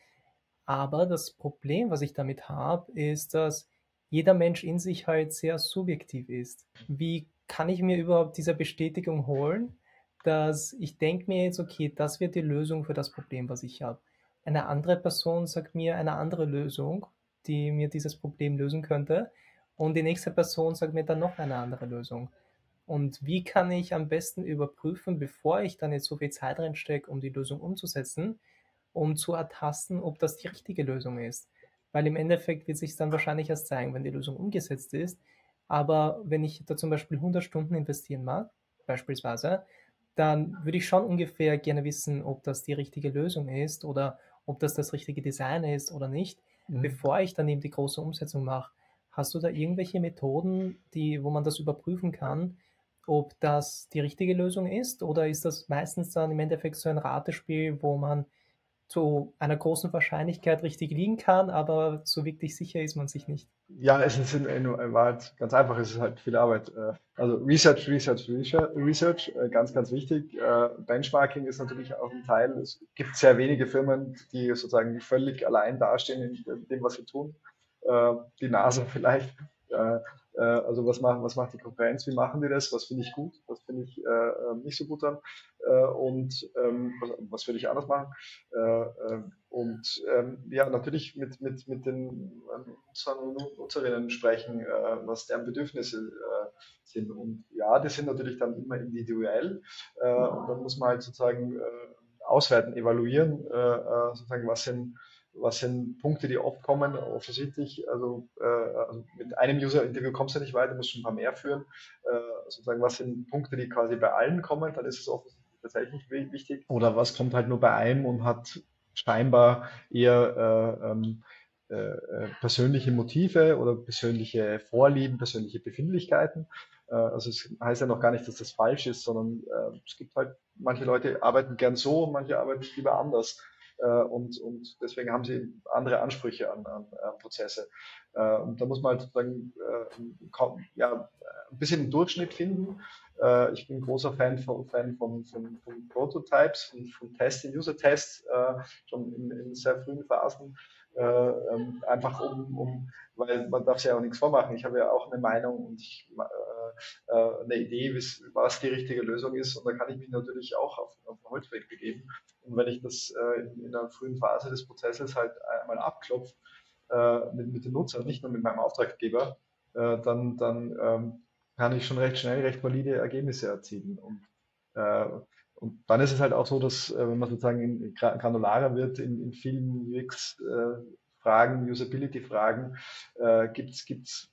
Aber das Problem, was ich damit habe, ist, dass jeder Mensch in sich halt sehr subjektiv ist. Wie kann ich mir überhaupt diese Bestätigung holen, dass ich denke mir jetzt, okay, das wird die Lösung für das Problem, was ich habe. Eine andere Person sagt mir eine andere Lösung, die mir dieses Problem lösen könnte. Und die nächste Person sagt mir dann noch eine andere Lösung. Und wie kann ich am besten überprüfen, bevor ich dann jetzt so viel Zeit reinstecke, um die Lösung umzusetzen, um zu ertasten, ob das die richtige Lösung ist? Weil im Endeffekt wird sich dann wahrscheinlich erst zeigen, wenn die Lösung umgesetzt ist. Aber wenn ich da zum Beispiel 100 Stunden investieren mag, beispielsweise, dann würde ich schon ungefähr gerne wissen, ob das die richtige Lösung ist oder ob das das richtige Design ist oder nicht, mhm. bevor ich dann eben die große Umsetzung mache. Hast du da irgendwelche Methoden, die, wo man das überprüfen kann, ob das die richtige Lösung ist oder ist das meistens dann im Endeffekt so ein Ratespiel, wo man zu einer großen Wahrscheinlichkeit richtig liegen kann, aber so wirklich sicher ist man sich nicht. Ja, es ist in, in, in Wahrheit ganz einfach, es ist halt viel Arbeit. Äh, also Research, Research, Research, äh, ganz, ganz wichtig. Äh, Benchmarking ist natürlich auch ein Teil. Es gibt sehr wenige Firmen, die sozusagen völlig allein dastehen in dem, was sie tun. Die NASA vielleicht. Äh, also was macht, was macht die Konkurrenz, wie machen die das, was finde ich gut, was finde ich äh, äh, nicht so gut dann äh, und ähm, was, was würde ich anders machen. Äh, äh, und ähm, ja, natürlich mit, mit, mit den Nutzern Nutzerinnen sprechen, was deren Bedürfnisse sind. Und ja, die sind natürlich dann immer individuell und dann muss man halt sozusagen auswerten, evaluieren, sozusagen was sind was sind Punkte, die oft kommen, offensichtlich, also, äh, also mit einem User-Interview kommst du nicht weiter, musst schon ein paar mehr führen, äh, sozusagen, was sind Punkte, die quasi bei allen kommen, dann ist es offensichtlich tatsächlich wichtig, oder was kommt halt nur bei einem und hat scheinbar eher äh, ähm, äh, äh, persönliche Motive oder persönliche Vorlieben, persönliche Befindlichkeiten. Äh, also es heißt ja noch gar nicht, dass das falsch ist, sondern es gibt halt, manche Leute arbeiten gern so, manche arbeiten lieber anders. Äh, und, und deswegen haben sie andere Ansprüche an, an, an Prozesse. Äh, und da muss man halt sozusagen äh, ja, ein bisschen einen Durchschnitt finden. ich bin großer Fan von, Fan von, von, von Prototypes und von Tests, User-Tests, schon in, in sehr frühen Phasen. Äh, ähm, einfach um, um, weil man darf sich ja auch nichts vormachen. Ich habe ja auch eine Meinung und ich, eine Idee, was die richtige Lösung ist. Und da kann ich mich natürlich auch auf, auf den Holzweg begeben. Und wenn ich das äh, in, in einer frühen Phase des Prozesses halt einmal abklopfe äh, mit, mit den Nutzern, nicht nur mit meinem Auftraggeber, äh, dann, dann ähm, kann ich schon recht schnell recht valide Ergebnisse erzielen. Und äh, und dann ist es halt auch so, dass, äh, wenn man sozusagen in, granularer wird, in, in vielen UX-Fragen, Usability-Fragen, äh, gibt es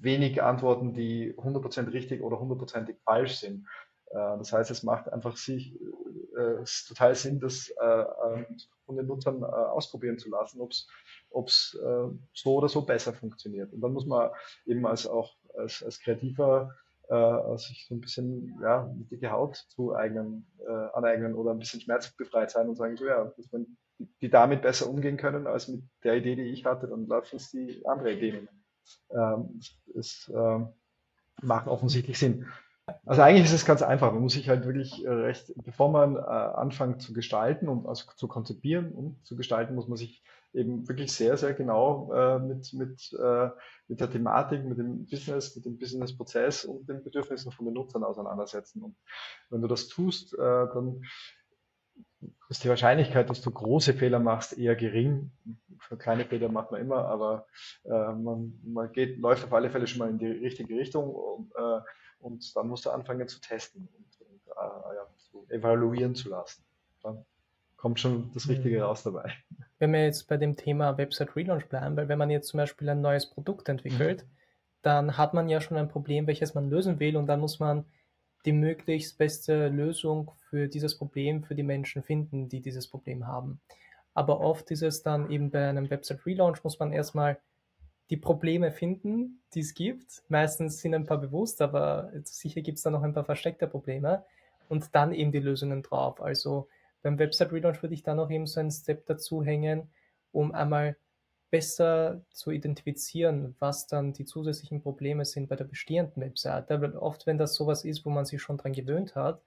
wenig Antworten, die 100% richtig oder 100%ig falsch sind. Äh, das heißt, es macht einfach sich, äh, total Sinn, das äh, ähm, von den Nutzern äh, ausprobieren zu lassen, ob es so oder so besser funktioniert. Und dann muss man eben als auch als, als kreativer sich so ein bisschen ja, dicke Haut zu eignen, äh, aneignen oder ein bisschen schmerzbefreit sein und sagen, so ja, dass man die damit besser umgehen können als mit der Idee, die ich hatte, dann lass uns die andere Idee nehmen. Ähm, es äh, macht offensichtlich Sinn. Also eigentlich ist es ganz einfach. Man muss sich halt wirklich äh, recht, bevor man äh, anfängt zu gestalten und also zu konzipieren und zu gestalten, muss man sich eben wirklich sehr, sehr genau äh, mit, mit, äh, mit der Thematik, mit dem Business, mit dem Business-Prozess und den Bedürfnissen von den Nutzern auseinandersetzen. Und wenn du das tust, äh, dann ist die Wahrscheinlichkeit, dass du große Fehler machst, eher gering. Für kleine Fehler macht man immer, aber äh, man, man geht, läuft auf alle Fälle schon mal in die richtige Richtung und, äh, und dann musst du anfangen zu testen und, und äh, ja, zu evaluieren zu lassen. Dann kommt schon das Richtige mhm. raus dabei. Wenn wir jetzt bei dem Thema Website Relaunch bleiben, weil wenn man jetzt zum Beispiel ein neues Produkt entwickelt, mhm. dann hat man ja schon ein Problem, welches man lösen will und dann muss man die möglichst beste Lösung für dieses Problem für die Menschen finden, die dieses Problem haben. Aber oft ist es dann eben bei einem Website Relaunch muss man erstmal die Probleme finden, die es gibt. Meistens sind ein paar bewusst, aber sicher gibt es da noch ein paar versteckte Probleme und dann eben die Lösungen drauf. Also beim Website Relaunch würde ich da noch eben so einen Step dazu hängen, um einmal besser zu identifizieren, was dann die zusätzlichen Probleme sind bei der bestehenden Webseite. Weil oft, wenn das sowas ist, wo man sich schon dran gewöhnt hat,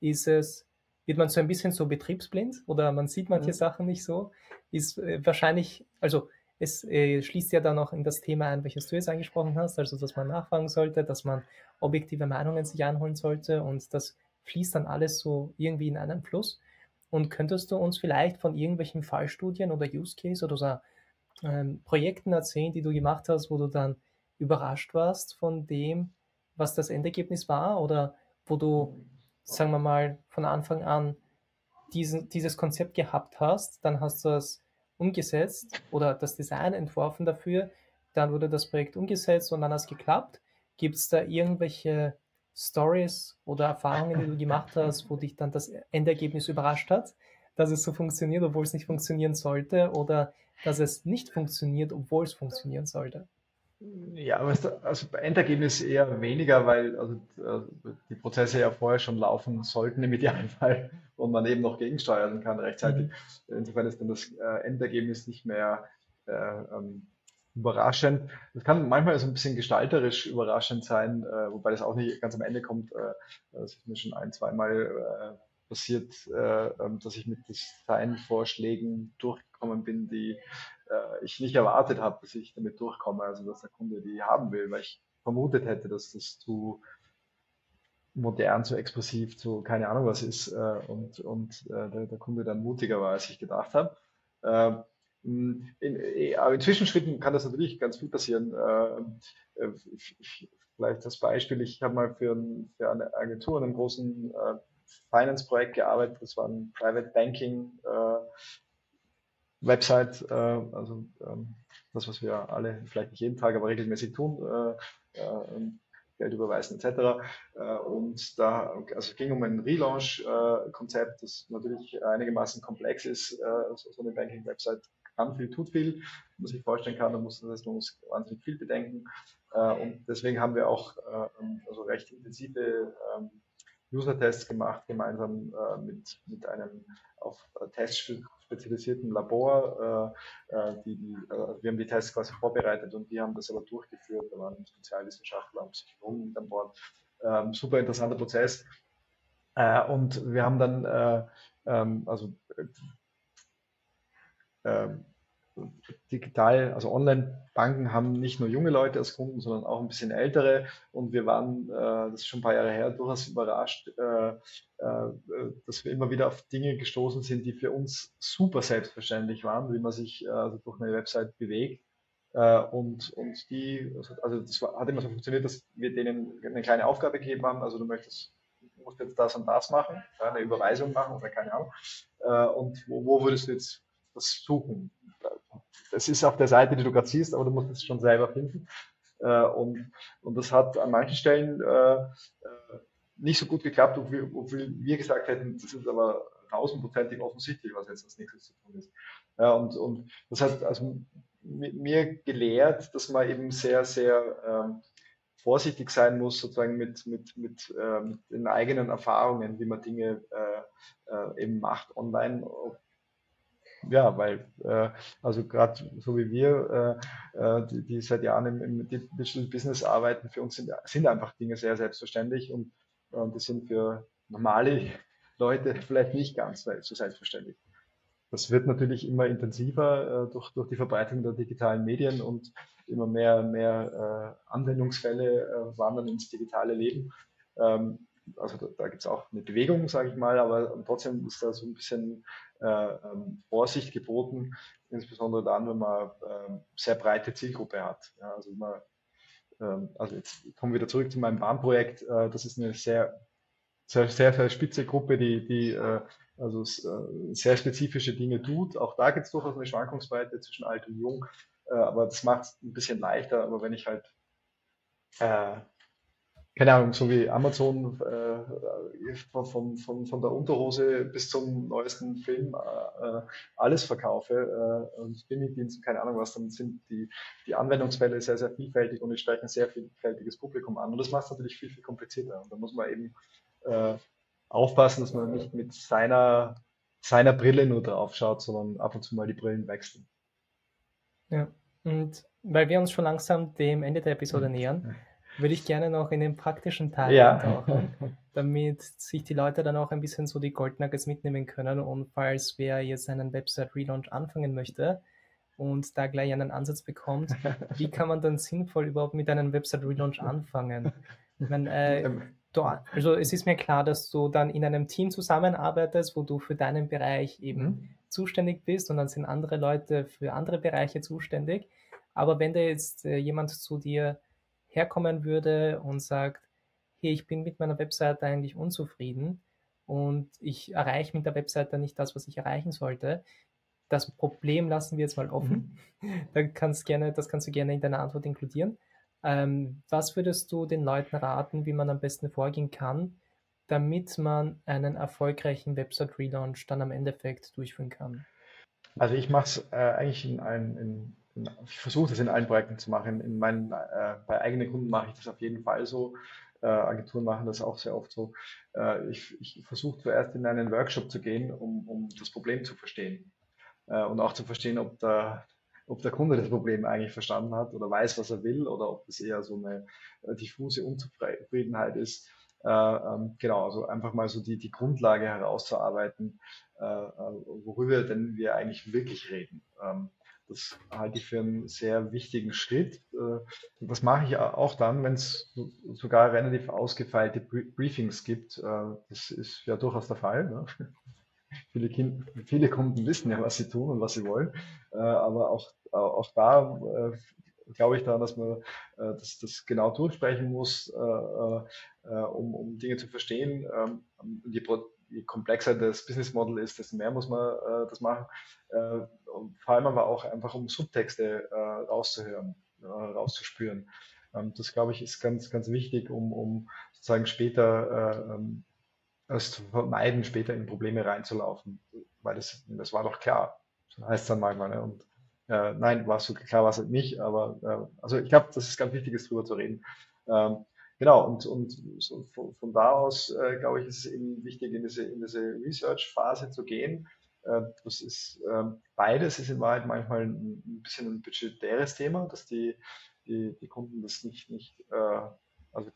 ist es, wird man so ein bisschen so betriebsblind oder man sieht manche mhm. Sachen nicht so, ist äh, wahrscheinlich, also es äh, schließt ja dann auch in das Thema ein, welches du jetzt angesprochen hast, also dass man nachfragen sollte, dass man objektive Meinungen sich einholen sollte und das fließt dann alles so irgendwie in einen Fluss. Und könntest du uns vielleicht von irgendwelchen Fallstudien oder Use Case oder so, ähm, Projekten erzählen, die du gemacht hast, wo du dann überrascht warst von dem, was das Endergebnis war oder wo du, sagen wir mal, von Anfang an diesen, dieses Konzept gehabt hast, dann hast du es umgesetzt oder das Design entworfen dafür, dann wurde das Projekt umgesetzt und dann hat es geklappt. Gibt es da irgendwelche Stories oder Erfahrungen, die du gemacht hast, wo dich dann das Endergebnis überrascht hat, dass es so funktioniert, obwohl es nicht funktionieren sollte, oder dass es nicht funktioniert, obwohl es funktionieren sollte? Ja, also bei Endergebnis eher weniger, weil also, äh, die Prozesse ja vorher schon laufen sollten im Idealfall und man eben noch gegensteuern kann rechtzeitig. Mhm. Insofern ist dann das äh, Endergebnis nicht mehr äh, ähm, überraschend. Das kann manchmal so ein bisschen gestalterisch überraschend sein, äh, wobei das auch nicht ganz am Ende kommt. Äh, das ist mir schon ein, zweimal äh, passiert, äh, ähm, dass ich mit Designvorschlägen durchgekommen bin, die äh, ich nicht erwartet habe, dass ich damit durchkomme. Also dass der Kunde die haben will, weil ich vermutet hätte, dass das zu modern, zu expressiv, zu keine Ahnung was ist äh, und, und äh, der, der, Kunde dann mutiger war, als ich gedacht habe. Äh, in, in, aber in Zwischenschritten kann das natürlich ganz viel passieren. Äh, vielleicht das Beispiel, ich habe mal für, ein, für, eine Agentur in einem großen äh, Finance-Projekt gearbeitet, das war ein Private Banking äh, Website, äh, also ähm, das, was wir alle vielleicht nicht jeden Tag, aber regelmäßig tun, äh, äh, Geld überweisen etc. Äh, und da, also es ging um ein Relaunch-Konzept, das natürlich einigermaßen komplex ist, äh, so eine Banking-Website kann viel, tut viel, man sich vorstellen kann, man muss, man muss wahnsinnig viel bedenken. Äh, und deswegen haben wir auch also recht intensive ähm, User-Tests gemacht, gemeinsam mit, mit einem auf Tests spezialisierten Labor. Äh, äh, die, die, also wir haben die Tests quasi vorbereitet und die haben das aber durchgeführt. Da waren Sozialwissenschaftler und Psychologen mit an Bord. Ähm, super interessanter Prozess. Äh, und wir haben dann, äh, ähm, also äh, digital, also Online-Banken haben nicht nur junge Leute als Kunden, sondern auch ein bisschen ältere. Und wir waren, äh, das ist schon ein paar Jahre her, durchaus überrascht, äh, äh, dass wir immer wieder auf Dinge gestoßen sind, die für uns super selbstverständlich waren, wie man sich also durch eine Website bewegt. und, und die, also das war, hat immer so funktioniert, dass wir denen eine kleine Aufgabe gegeben haben. Also du möchtest, musst jetzt das und das machen, eine Überweisung machen oder keine Ahnung. und wo, wo würdest du jetzt das suchen? Es ist auf der Seite, die du gerade siehst, aber du musst es schon selber finden. Äh, und, und das hat an manchen Stellen äh, äh nicht so gut geklappt, obwohl, obwohl wir gesagt hätten, das ist aber tausendprozentig offensichtlich, was jetzt als nächstes zu tun ist. Ja, und, und das hat also mir gelehrt, dass man eben sehr, sehr äh, vorsichtig sein muss, sozusagen mit, mit, mit, äh, mit den eigenen Erfahrungen, wie man Dinge äh, äh eben macht online, ob ja, weil, äh, also gerade so wie wir, äh, äh, die, die seit Jahren im, im, Digital Business arbeiten, für uns sind, sind einfach Dinge sehr selbstverständlich und äh, die sind für normale Leute vielleicht nicht ganz so selbstverständlich. Das wird natürlich immer intensiver äh, durch, durch die Verbreitung der digitalen Medien und immer mehr, mehr äh, Anwendungsfälle äh, wandern ins digitale Leben. Ähm, also da, da gibt es auch eine Bewegung, sage ich mal, aber trotzdem ist da so ein bisschen äh, ähm, Vorsicht geboten, insbesondere dann, wenn man äh, sehr breite Zielgruppe hat. Ja, also, man, äh, also jetzt kommen wir wieder zurück zu meinem Bahnprojekt. Äh, das ist eine sehr, sehr, sehr, sehr spitze Gruppe, die, die äh, also äh, sehr spezifische Dinge tut. Auch da gibt es durchaus eine Schwankungsbreite zwischen alt und jung, aber das macht es ein bisschen leichter. Aber wenn ich halt keine Ahnung, so wie Amazon äh, von, von, von der Unterhose bis zum neuesten Film äh, äh alles verkaufe äh, und Streamingdienste, keine Ahnung was, dann sind die, die Anwendungsfälle sehr, sehr vielfältig und ich spreche ein sehr vielfältiges Publikum an. Und das macht es natürlich viel, viel komplizierter. Und da muss man eben äh, aufpassen, dass man nicht mit seiner, seiner Brille nur drauf schaut, sondern ab und zu mal die Brillen wechseln. Ja, und weil wir uns schon langsam dem Ende der Episode mhm. nähern, würde ich gerne noch in den praktischen Teil ja. eintauchen, damit sich die Leute dann auch ein bisschen so die Goldnuggets mitnehmen können. Und falls wer jetzt einen Website-Relaunch anfangen möchte und da gleich einen Ansatz bekommt, wie kann man dann sinnvoll überhaupt mit einem Website-Relaunch anfangen? Ich meine, äh, du, also es ist mir klar, dass du dann in einem Team zusammenarbeitest, wo du für deinen Bereich eben mhm. zuständig bist und dann sind andere Leute für andere Bereiche zuständig. Aber wenn da jetzt äh, jemand zu dir herkommen würde und sagt, hey, ich bin mit meiner Webseite eigentlich unzufrieden und ich erreiche mit der Webseite nicht das, was ich erreichen sollte. Das Problem lassen wir jetzt mal offen. Mhm. Da kannst gerne, das kannst du gerne in deiner Antwort inkludieren. Ähm, was würdest du den Leuten raten, wie man am besten vorgehen kann, damit man einen erfolgreichen Website-Relaunch dann am Endeffekt durchführen kann? Also ich mache es äh, eigentlich in, ein, in ich versuche das in allen Projekten zu machen. In meinen, äh, bei eigenen Kunden mache ich das auf jeden Fall so. Äh, Agenturen machen das auch sehr oft so. Äh, ich ich versuche zuerst in einen Workshop zu gehen, um, um das Problem zu verstehen. Äh, und auch zu verstehen, ob der, ob der Kunde das Problem eigentlich verstanden hat oder weiß, was er will, oder ob das eher so eine äh, diffuse Unzufriedenheit ist. Äh, ähm, genau, also einfach mal so die, die Grundlage herauszuarbeiten, worüber denn wir eigentlich wirklich reden. Ähm, das halte ich für einen sehr wichtigen Schritt. Äh, das mache ich auch dann, wenn es sogar relativ ausgefeilte Briefings gibt. Äh, das ist ja durchaus der Fall. Ne? Viele, kind, viele Kunden wissen ja, was sie tun und was sie wollen. Äh, aber auch, auch da glaube ich daran, dass man das, das genau durchsprechen muss, um, um Dinge zu verstehen. Ähm, die, je komplexer das Business Model ist, desto mehr muss man äh, das machen. Äh, vor allem aber auch einfach, um Subtexte äh, rauszuhören, äh, rauszuspüren. Ähm, das, glaube ich, ist ganz, ganz wichtig, um, um sozusagen später äh, ähm, es zu vermeiden, später in Probleme reinzulaufen. Weil das, das war doch klar. So heißt dann manchmal. Ne? Und äh, nein, war so klar war es halt nicht, aber äh, also ich glaube, das ist ganz wichtig, ist, drüber zu reden. Ähm, Genau, und, und so von, von, da aus, äh, glaube ich, ist es eben wichtig, in diese, in diese Research-Phase zu gehen. Äh, das ist äh, beides ist in Wahrheit manchmal ein, ein, bisschen ein budgetäres Thema, dass die, die, die Kunden das nicht, nicht äh, also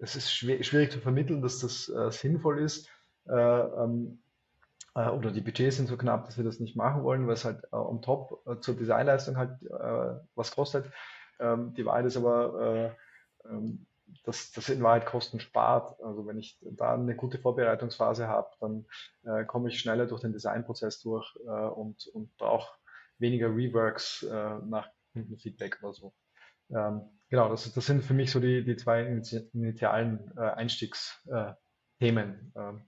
es ist schwer, schwierig zu vermitteln, dass das äh, sinnvoll ist. Äh, ähm, oder die Budgets sind so knapp, dass wir das nicht machen wollen, weil es halt on top zur Designleistung halt was kostet. Ähm, die Wahrheit ist aber, ähm, dass das in Wahrheit Kosten spart. Also wenn ich da eine gute Vorbereitungsphase habe, dann äh, komme ich schneller durch den Designprozess durch äh, und, und brauche weniger Reworks äh, nach Feedback oder so. Ähm, genau, das, das sind für mich so die, die zwei initialen äh, Einstiegsthemen. Ähm,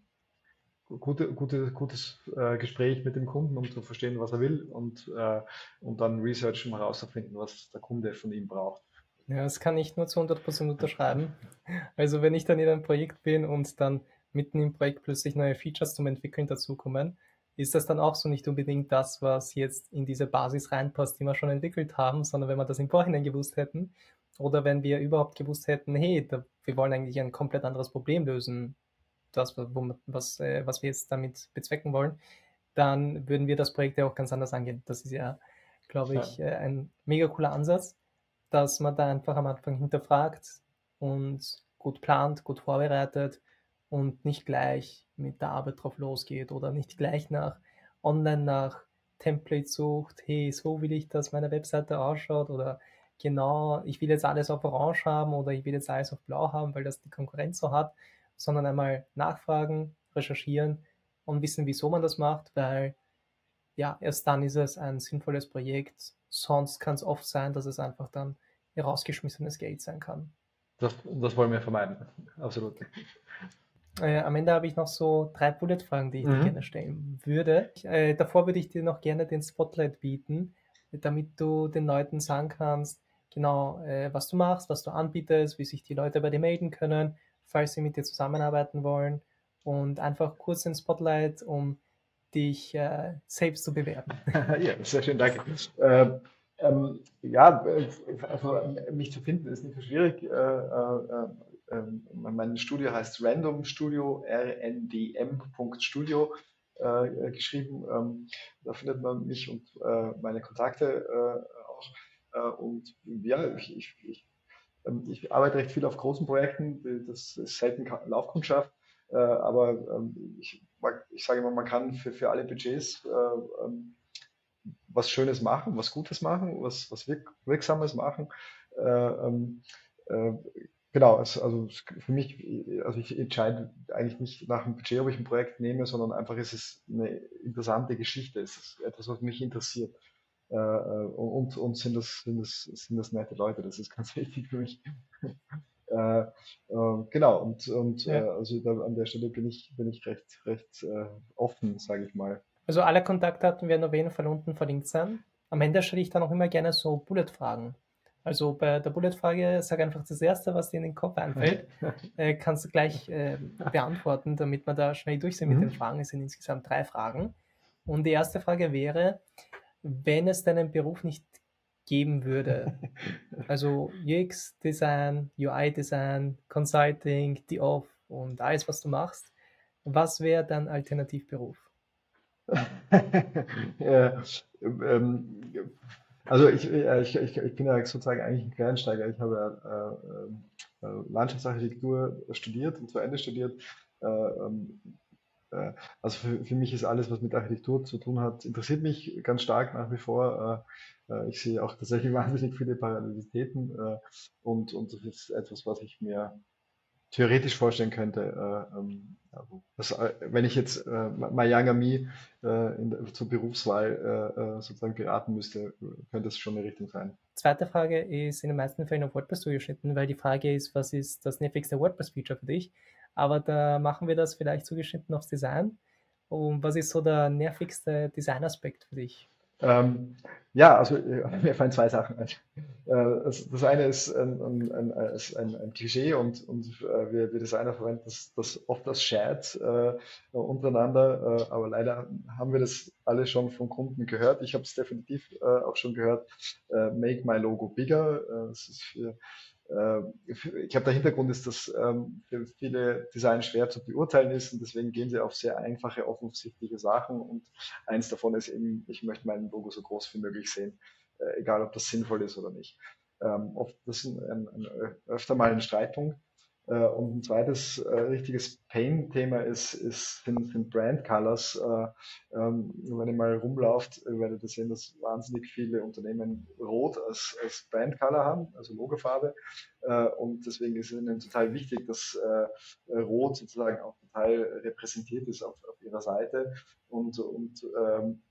gute, gute, gutes äh, Gespräch mit dem Kunden, um zu verstehen, was er will und, äh, und dann Research, um herauszufinden, was der Kunde von ihm braucht. Ja, das kann ich nur zu 100% unterschreiben. Also wenn ich dann in einem Projekt bin und dann mitten im Projekt plötzlich neue Features zum Entwickeln dazukommen, ist das dann auch so nicht unbedingt das, was jetzt in diese Basis reinpasst, die wir schon entwickelt haben, sondern wenn wir das im Vorhinein gewusst hätten oder wenn wir überhaupt gewusst hätten, hey, da, wir wollen eigentlich ein komplett anderes Problem lösen, das, was, äh, was wir jetzt damit bezwecken wollen, dann würden wir das Projekt ja auch ganz anders angehen. Das ist ja, glaube ich, äh, ein mega cooler Ansatz dass man da einfach am Anfang hinterfragt und gut plant, gut vorbereitet und nicht gleich mit der Arbeit drauf losgeht oder nicht gleich nach online nach Template sucht, hey, so will ich, dass meine Webseite ausschaut oder genau, ich will jetzt alles auf Orange haben oder ich will jetzt alles auf Blau haben, weil das die Konkurrenz so hat, sondern einmal nachfragen, recherchieren und wissen, wieso man das macht, weil ja, erst dann ist es ein sinnvolles Projekt. Sonst kann es oft sein, dass es einfach dann rausgeschmissenes Geld sein kann. Das, das wollen wir vermeiden, absolut. Äh, am Ende habe ich noch so drei Bullet-Fragen, die ich mhm. dir gerne stellen würde. Äh, davor würde ich dir noch gerne den Spotlight bieten, damit du den Leuten sagen kannst, genau, äh, was du machst, was du anbietest, wie sich die Leute bei dir melden können, falls sie mit dir zusammenarbeiten wollen. Und einfach kurz den Spotlight, um dich äh, selbst zu bewerben. ja, sehr schön, danke. Äh, ähm, ja, also mich zu finden ist nicht so schwierig. Äh, äh, ähm, mein Studio heißt Random Studio, rndm.studio äh, geschrieben. Ähm, da findet man mich und äh, meine Kontakte äh, auch. Und ja, ich, ich, ich, ähm, ich, arbeite recht viel auf großen Projekten. Das ist selten Laufkundschaft. aber ich, ich sage immer, man kann für, für alle Budgets ähm, was Schönes machen, was Gutes machen, was, was Wirk Wirksames machen. Äh, ähm, äh, genau, also, also für mich, also ich entscheide eigentlich nicht nach dem Budget, ob ich ein Projekt nehme, sondern einfach ist es eine interessante Geschichte, es ist etwas, was mich interessiert. Äh, äh und, und sind das, sind das, sind das nette Leute, das ist ganz wichtig für mich. Äh, äh, genau, und, und ja. äh, also da, an der Stelle bin ich, bin ich recht, recht äh, offen, sage ich mal. Also alle Kontaktdaten werden auf jeden Fall unten verlinkt sein. Am Ende stelle ich dann auch immer gerne so Bullet-Fragen. Also bei der Bullet-Frage sag einfach das Erste, was dir in den Kopf einfällt, äh, kannst du gleich äh, beantworten, damit wir da schnell durch sind mit den mhm. Fragen. Es sind insgesamt drei Fragen. Und die erste Frage wäre, wenn es deinen Beruf nicht geben würde, also UX-Design, UI-Design, Consulting, die Off und alles, was du machst, was wäre dein Alternativberuf? ja, ähm, also ich, äh, ich, ich, ich, bin ja sozusagen eigentlich ein Quereinsteiger. Ich habe äh, äh, Landschaftsarchitektur studiert und zu Ende studiert. Äh, ähm, äh, also für, für, mich ist alles, was mit Architektur zu tun hat, interessiert mich ganz stark nach wie vor. Äh, ich sehe auch tatsächlich wahnsinnig viele Parallelitäten und, und das ist etwas, was ich mir theoretisch vorstellen könnte, äh, ähm, das, äh, wenn ich jetzt äh, Me äh, in, zur Berufswahl äh, äh, sozusagen beraten müsste, könnte es schon eine Richtung sein. Zweite Frage ist in den meisten Fällen auf WordPress zugeschnitten, weil die Frage ist, was ist das nervigste WordPress-Feature für dich? Aber da machen wir das vielleicht zugeschnitten aufs Design. Und was ist so der nervigste Designaspekt für dich? Ähm, ja, also äh, mir fallen zwei Sachen ein. Äh, das, eine ist ein, ein, ein, ein Klischee und, und äh, wir, wir, Designer verwenden das, das oft als Chat äh, untereinander, äh, aber leider haben wir das alle schon von Kunden gehört. Ich habe es definitiv äh, auch schon gehört. Make my logo bigger. das ist für ich glaube, der Hintergrund ist, dass ähm, für viele Design schwer zu beurteilen ist und deswegen gehen sie auf sehr einfache, offensichtliche Sachen und eins davon ist eben, ich möchte mein Logo so groß wie möglich sehen, äh, egal ob das sinnvoll ist oder nicht. Ähm, das ist ein, ein, öfter mal ein Streitpunkt. Äh, und ein zweites äh, richtiges Pain-Thema ist, ist, sind, sind Brand Colors. Äh, ähm, wenn ihr mal rumlauft, werdet ihr sehen, dass wahnsinnig viele Unternehmen Rot als, als Brand Color haben, also Logofarbe. und deswegen ist es ihnen total wichtig, dass Rot sozusagen auch total repräsentiert ist auf, auf ihrer Seite. Und, und ähm,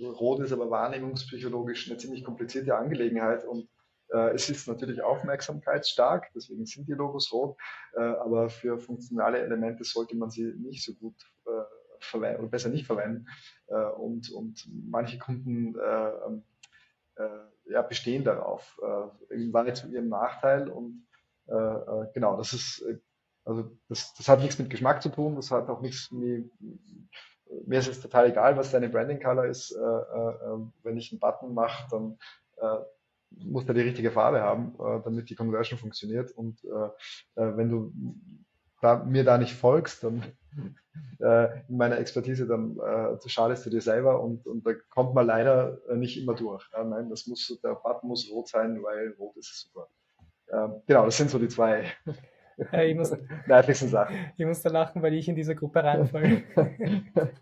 Rot ist aber wahrnehmungspsychologisch eine ziemlich komplizierte Angelegenheit und äh, es ist natürlich aufmerksamkeitsstark, deswegen sind die Logos rot, äh, aber für funktionale Elemente sollte man sie nicht so gut äh, verwenden oder besser nicht verwenden. und, und manche Kunden ja, bestehen darauf, im Wahrheit zu ihrem Nachteil und genau, das ist also das, das hat nichts mit Geschmack zu tun, das hat auch nichts mit, mir ist es total egal, was deine Branding Color ist. Äh, äh, wenn ich einen Button mache, dann äh, muss da die richtige Farbe haben, äh, damit die Conversion funktioniert. Und äh, äh, wenn du da, mir da nicht folgst, dann äh, in meiner Expertise, dann äh, schadest du dir selber und, und da kommt man leider nicht immer durch. Nein, das muss, der Button muss rot sein, weil rot ist super. Ähm, genau, das sind so die zwei ich muss, Sachen. Ich muss da lachen, weil ich in diese Gruppe reinfalle.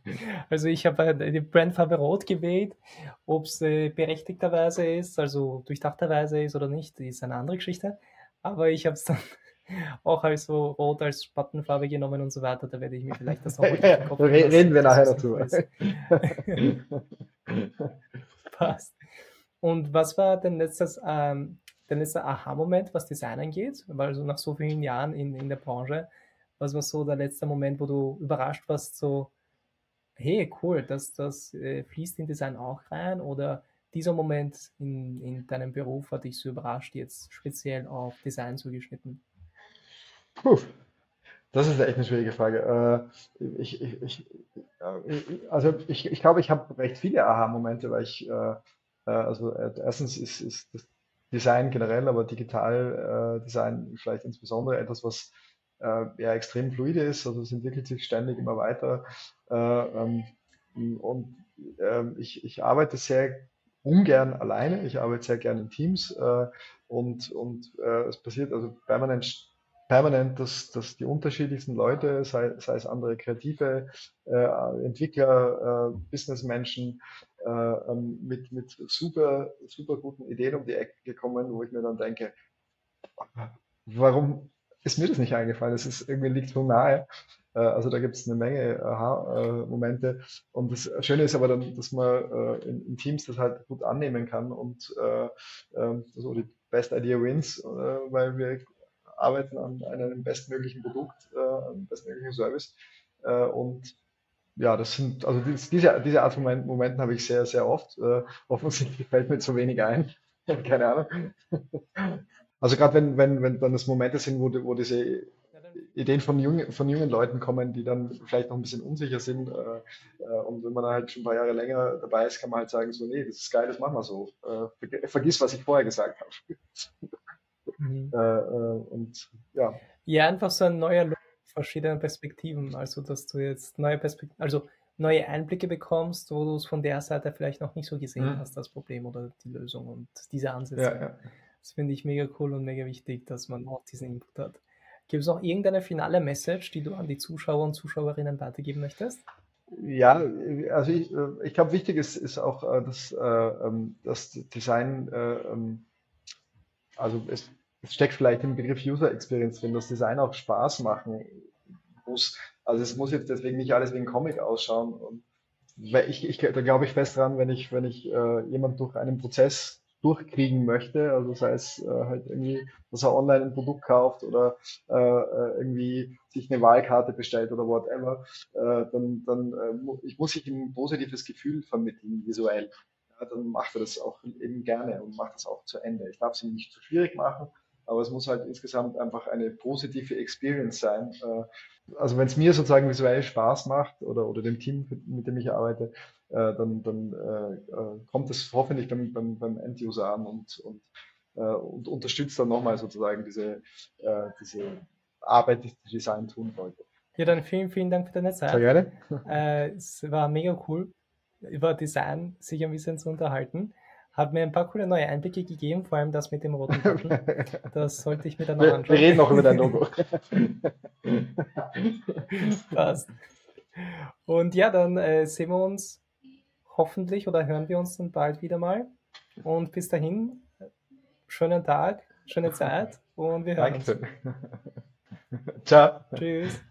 also ich habe die Brandfarbe Rot gewählt. Ob es äh, berechtigterweise ist, also durchdachterweise ist oder nicht, ist eine andere Geschichte. Aber ich habe es dann auch als so Rot als Buttonfarbe genommen und so weiter. Da werde ich mir vielleicht das nochmal ja, Kopf Reden wir nachher dazu. Passt. Und was war denn letztes ähm, dann ist der Aha-Moment, was Design angeht, weil so nach so vielen Jahren in, in der Branche, was war so der letzte Moment, wo du überrascht warst, so, hey, cool, das, das äh, fließt in Design auch rein oder dieser Moment in, in deinem Beruf hat dich so überrascht, jetzt speziell auf Design zugeschnitten? Puh, das ist echt eine schwierige Frage. Äh, ich, ich, ich, also ich, ich glaube, ich habe recht viele Aha-Momente, weil ich, äh, äh also äh, erstens ist, ist das Design generell, aber Digital äh, Design vielleicht insbesondere etwas, was äh, ja extrem fluide ist, also es entwickelt sich ständig immer weiter. Äh, ähm, und ähm, ich, ich arbeite sehr ungern alleine, ich arbeite sehr gerne in Teams äh, und, und äh, es passiert also permanent permanent, dass, dass die unterschiedlichsten Leute, sei, sei es andere kreative äh, Entwickler, äh, Businessmenschen, äh, ähm, mit, mit super, super guten Ideen um die Ecke gekommen, wo ich mir dann denke, warum ist mir das nicht eingefallen? Das ist irgendwie liegt so nahe. Äh, also da gibt es eine Menge Aha-Momente. Und das Schöne ist aber dann, dass man äh, in, in, Teams das halt gut annehmen kann und äh, ähm, so die Best Idea wins, weil wir arbeiten an einem bestmöglichen Produkt, einem bestmöglichen Service. Und ja, das sind, also diese, diese Art von Momenten habe ich sehr, sehr oft. Äh, offensichtlich fällt mir zu wenig ein. Keine Ahnung. Also gerade wenn, wenn, wenn dann das Momente sind, wo, wo diese Ideen von jungen, von jungen Leuten kommen, die dann vielleicht noch ein bisschen unsicher sind. Äh, äh, und wenn man halt schon ein paar Jahre länger dabei ist, kann man halt sagen, so, nee, das ist geil, das machen wir so. Äh, vergiss, was ich vorher gesagt habe. Mhm. Äh, äh, und ja. Ja, einfach so ein neuer Look, verschiedene Perspektiven. Also, dass du jetzt neue Perspektiven, also neue Einblicke bekommst, wo du es von der Seite vielleicht noch nicht so gesehen mhm. hast, das Problem oder die Lösung und diese Ansätze. Ja, ja. Das finde ich mega cool und mega wichtig, dass man auch diesen Input hat. Gibt es noch irgendeine finale Message, die du an die Zuschauer und Zuschauerinnen weitergeben möchtest? Ja, also ich, äh, ich glaube, wichtig ist, ist auch, äh, dass ähm, das Design, ähm, also es, es steckt vielleicht im Begriff User Experience drin, dass Design auch Spaß machen muss. Also es muss jetzt deswegen nicht alles wie ein Comic ausschauen. Und ich, ich, da glaube ich fest dran, wenn ich, wenn ich äh, jemand durch einen Prozess durchkriegen möchte, also sei es äh, halt irgendwie, dass er online ein Produkt kauft oder äh, äh irgendwie sich eine Wahlkarte bestellt oder whatever, äh, dann, dann äh, ich muss ich ihm ein positives Gefühl vermitteln, visuell. Ja, dann macht er das auch eben gerne und macht das auch zu Ende. Ich darf es ihm nicht zu schwierig machen, aber es muss halt insgesamt einfach eine positive Experience sein. Äh, also wenn es mir sozusagen visuell Spaß macht oder, oder dem Team, mit dem ich arbeite, äh, dann, dann äh, kommt es hoffentlich beim, beim, beim End-User an und, und, und unterstützt dann nochmal sozusagen diese, diese Arbeit, die Design tun wollte. Ja, dann vielen, vielen Dank für deine Zeit. Sehr gerne. es war mega cool, über Design sich ein bisschen zu unterhalten. Hat mir ein paar coole neue Einblicke gegeben, vor allem das mit dem roten Button. Das sollte ich mir dann noch anschauen. Wir reden noch über dein Logo. Passt. Und ja, dann äh, sehen wir uns hoffentlich oder hören wir uns dann bald wieder mal. Und bis dahin, schönen Tag, schöne Zeit und wir hören Dankeschön. uns. Ciao. Tschüss.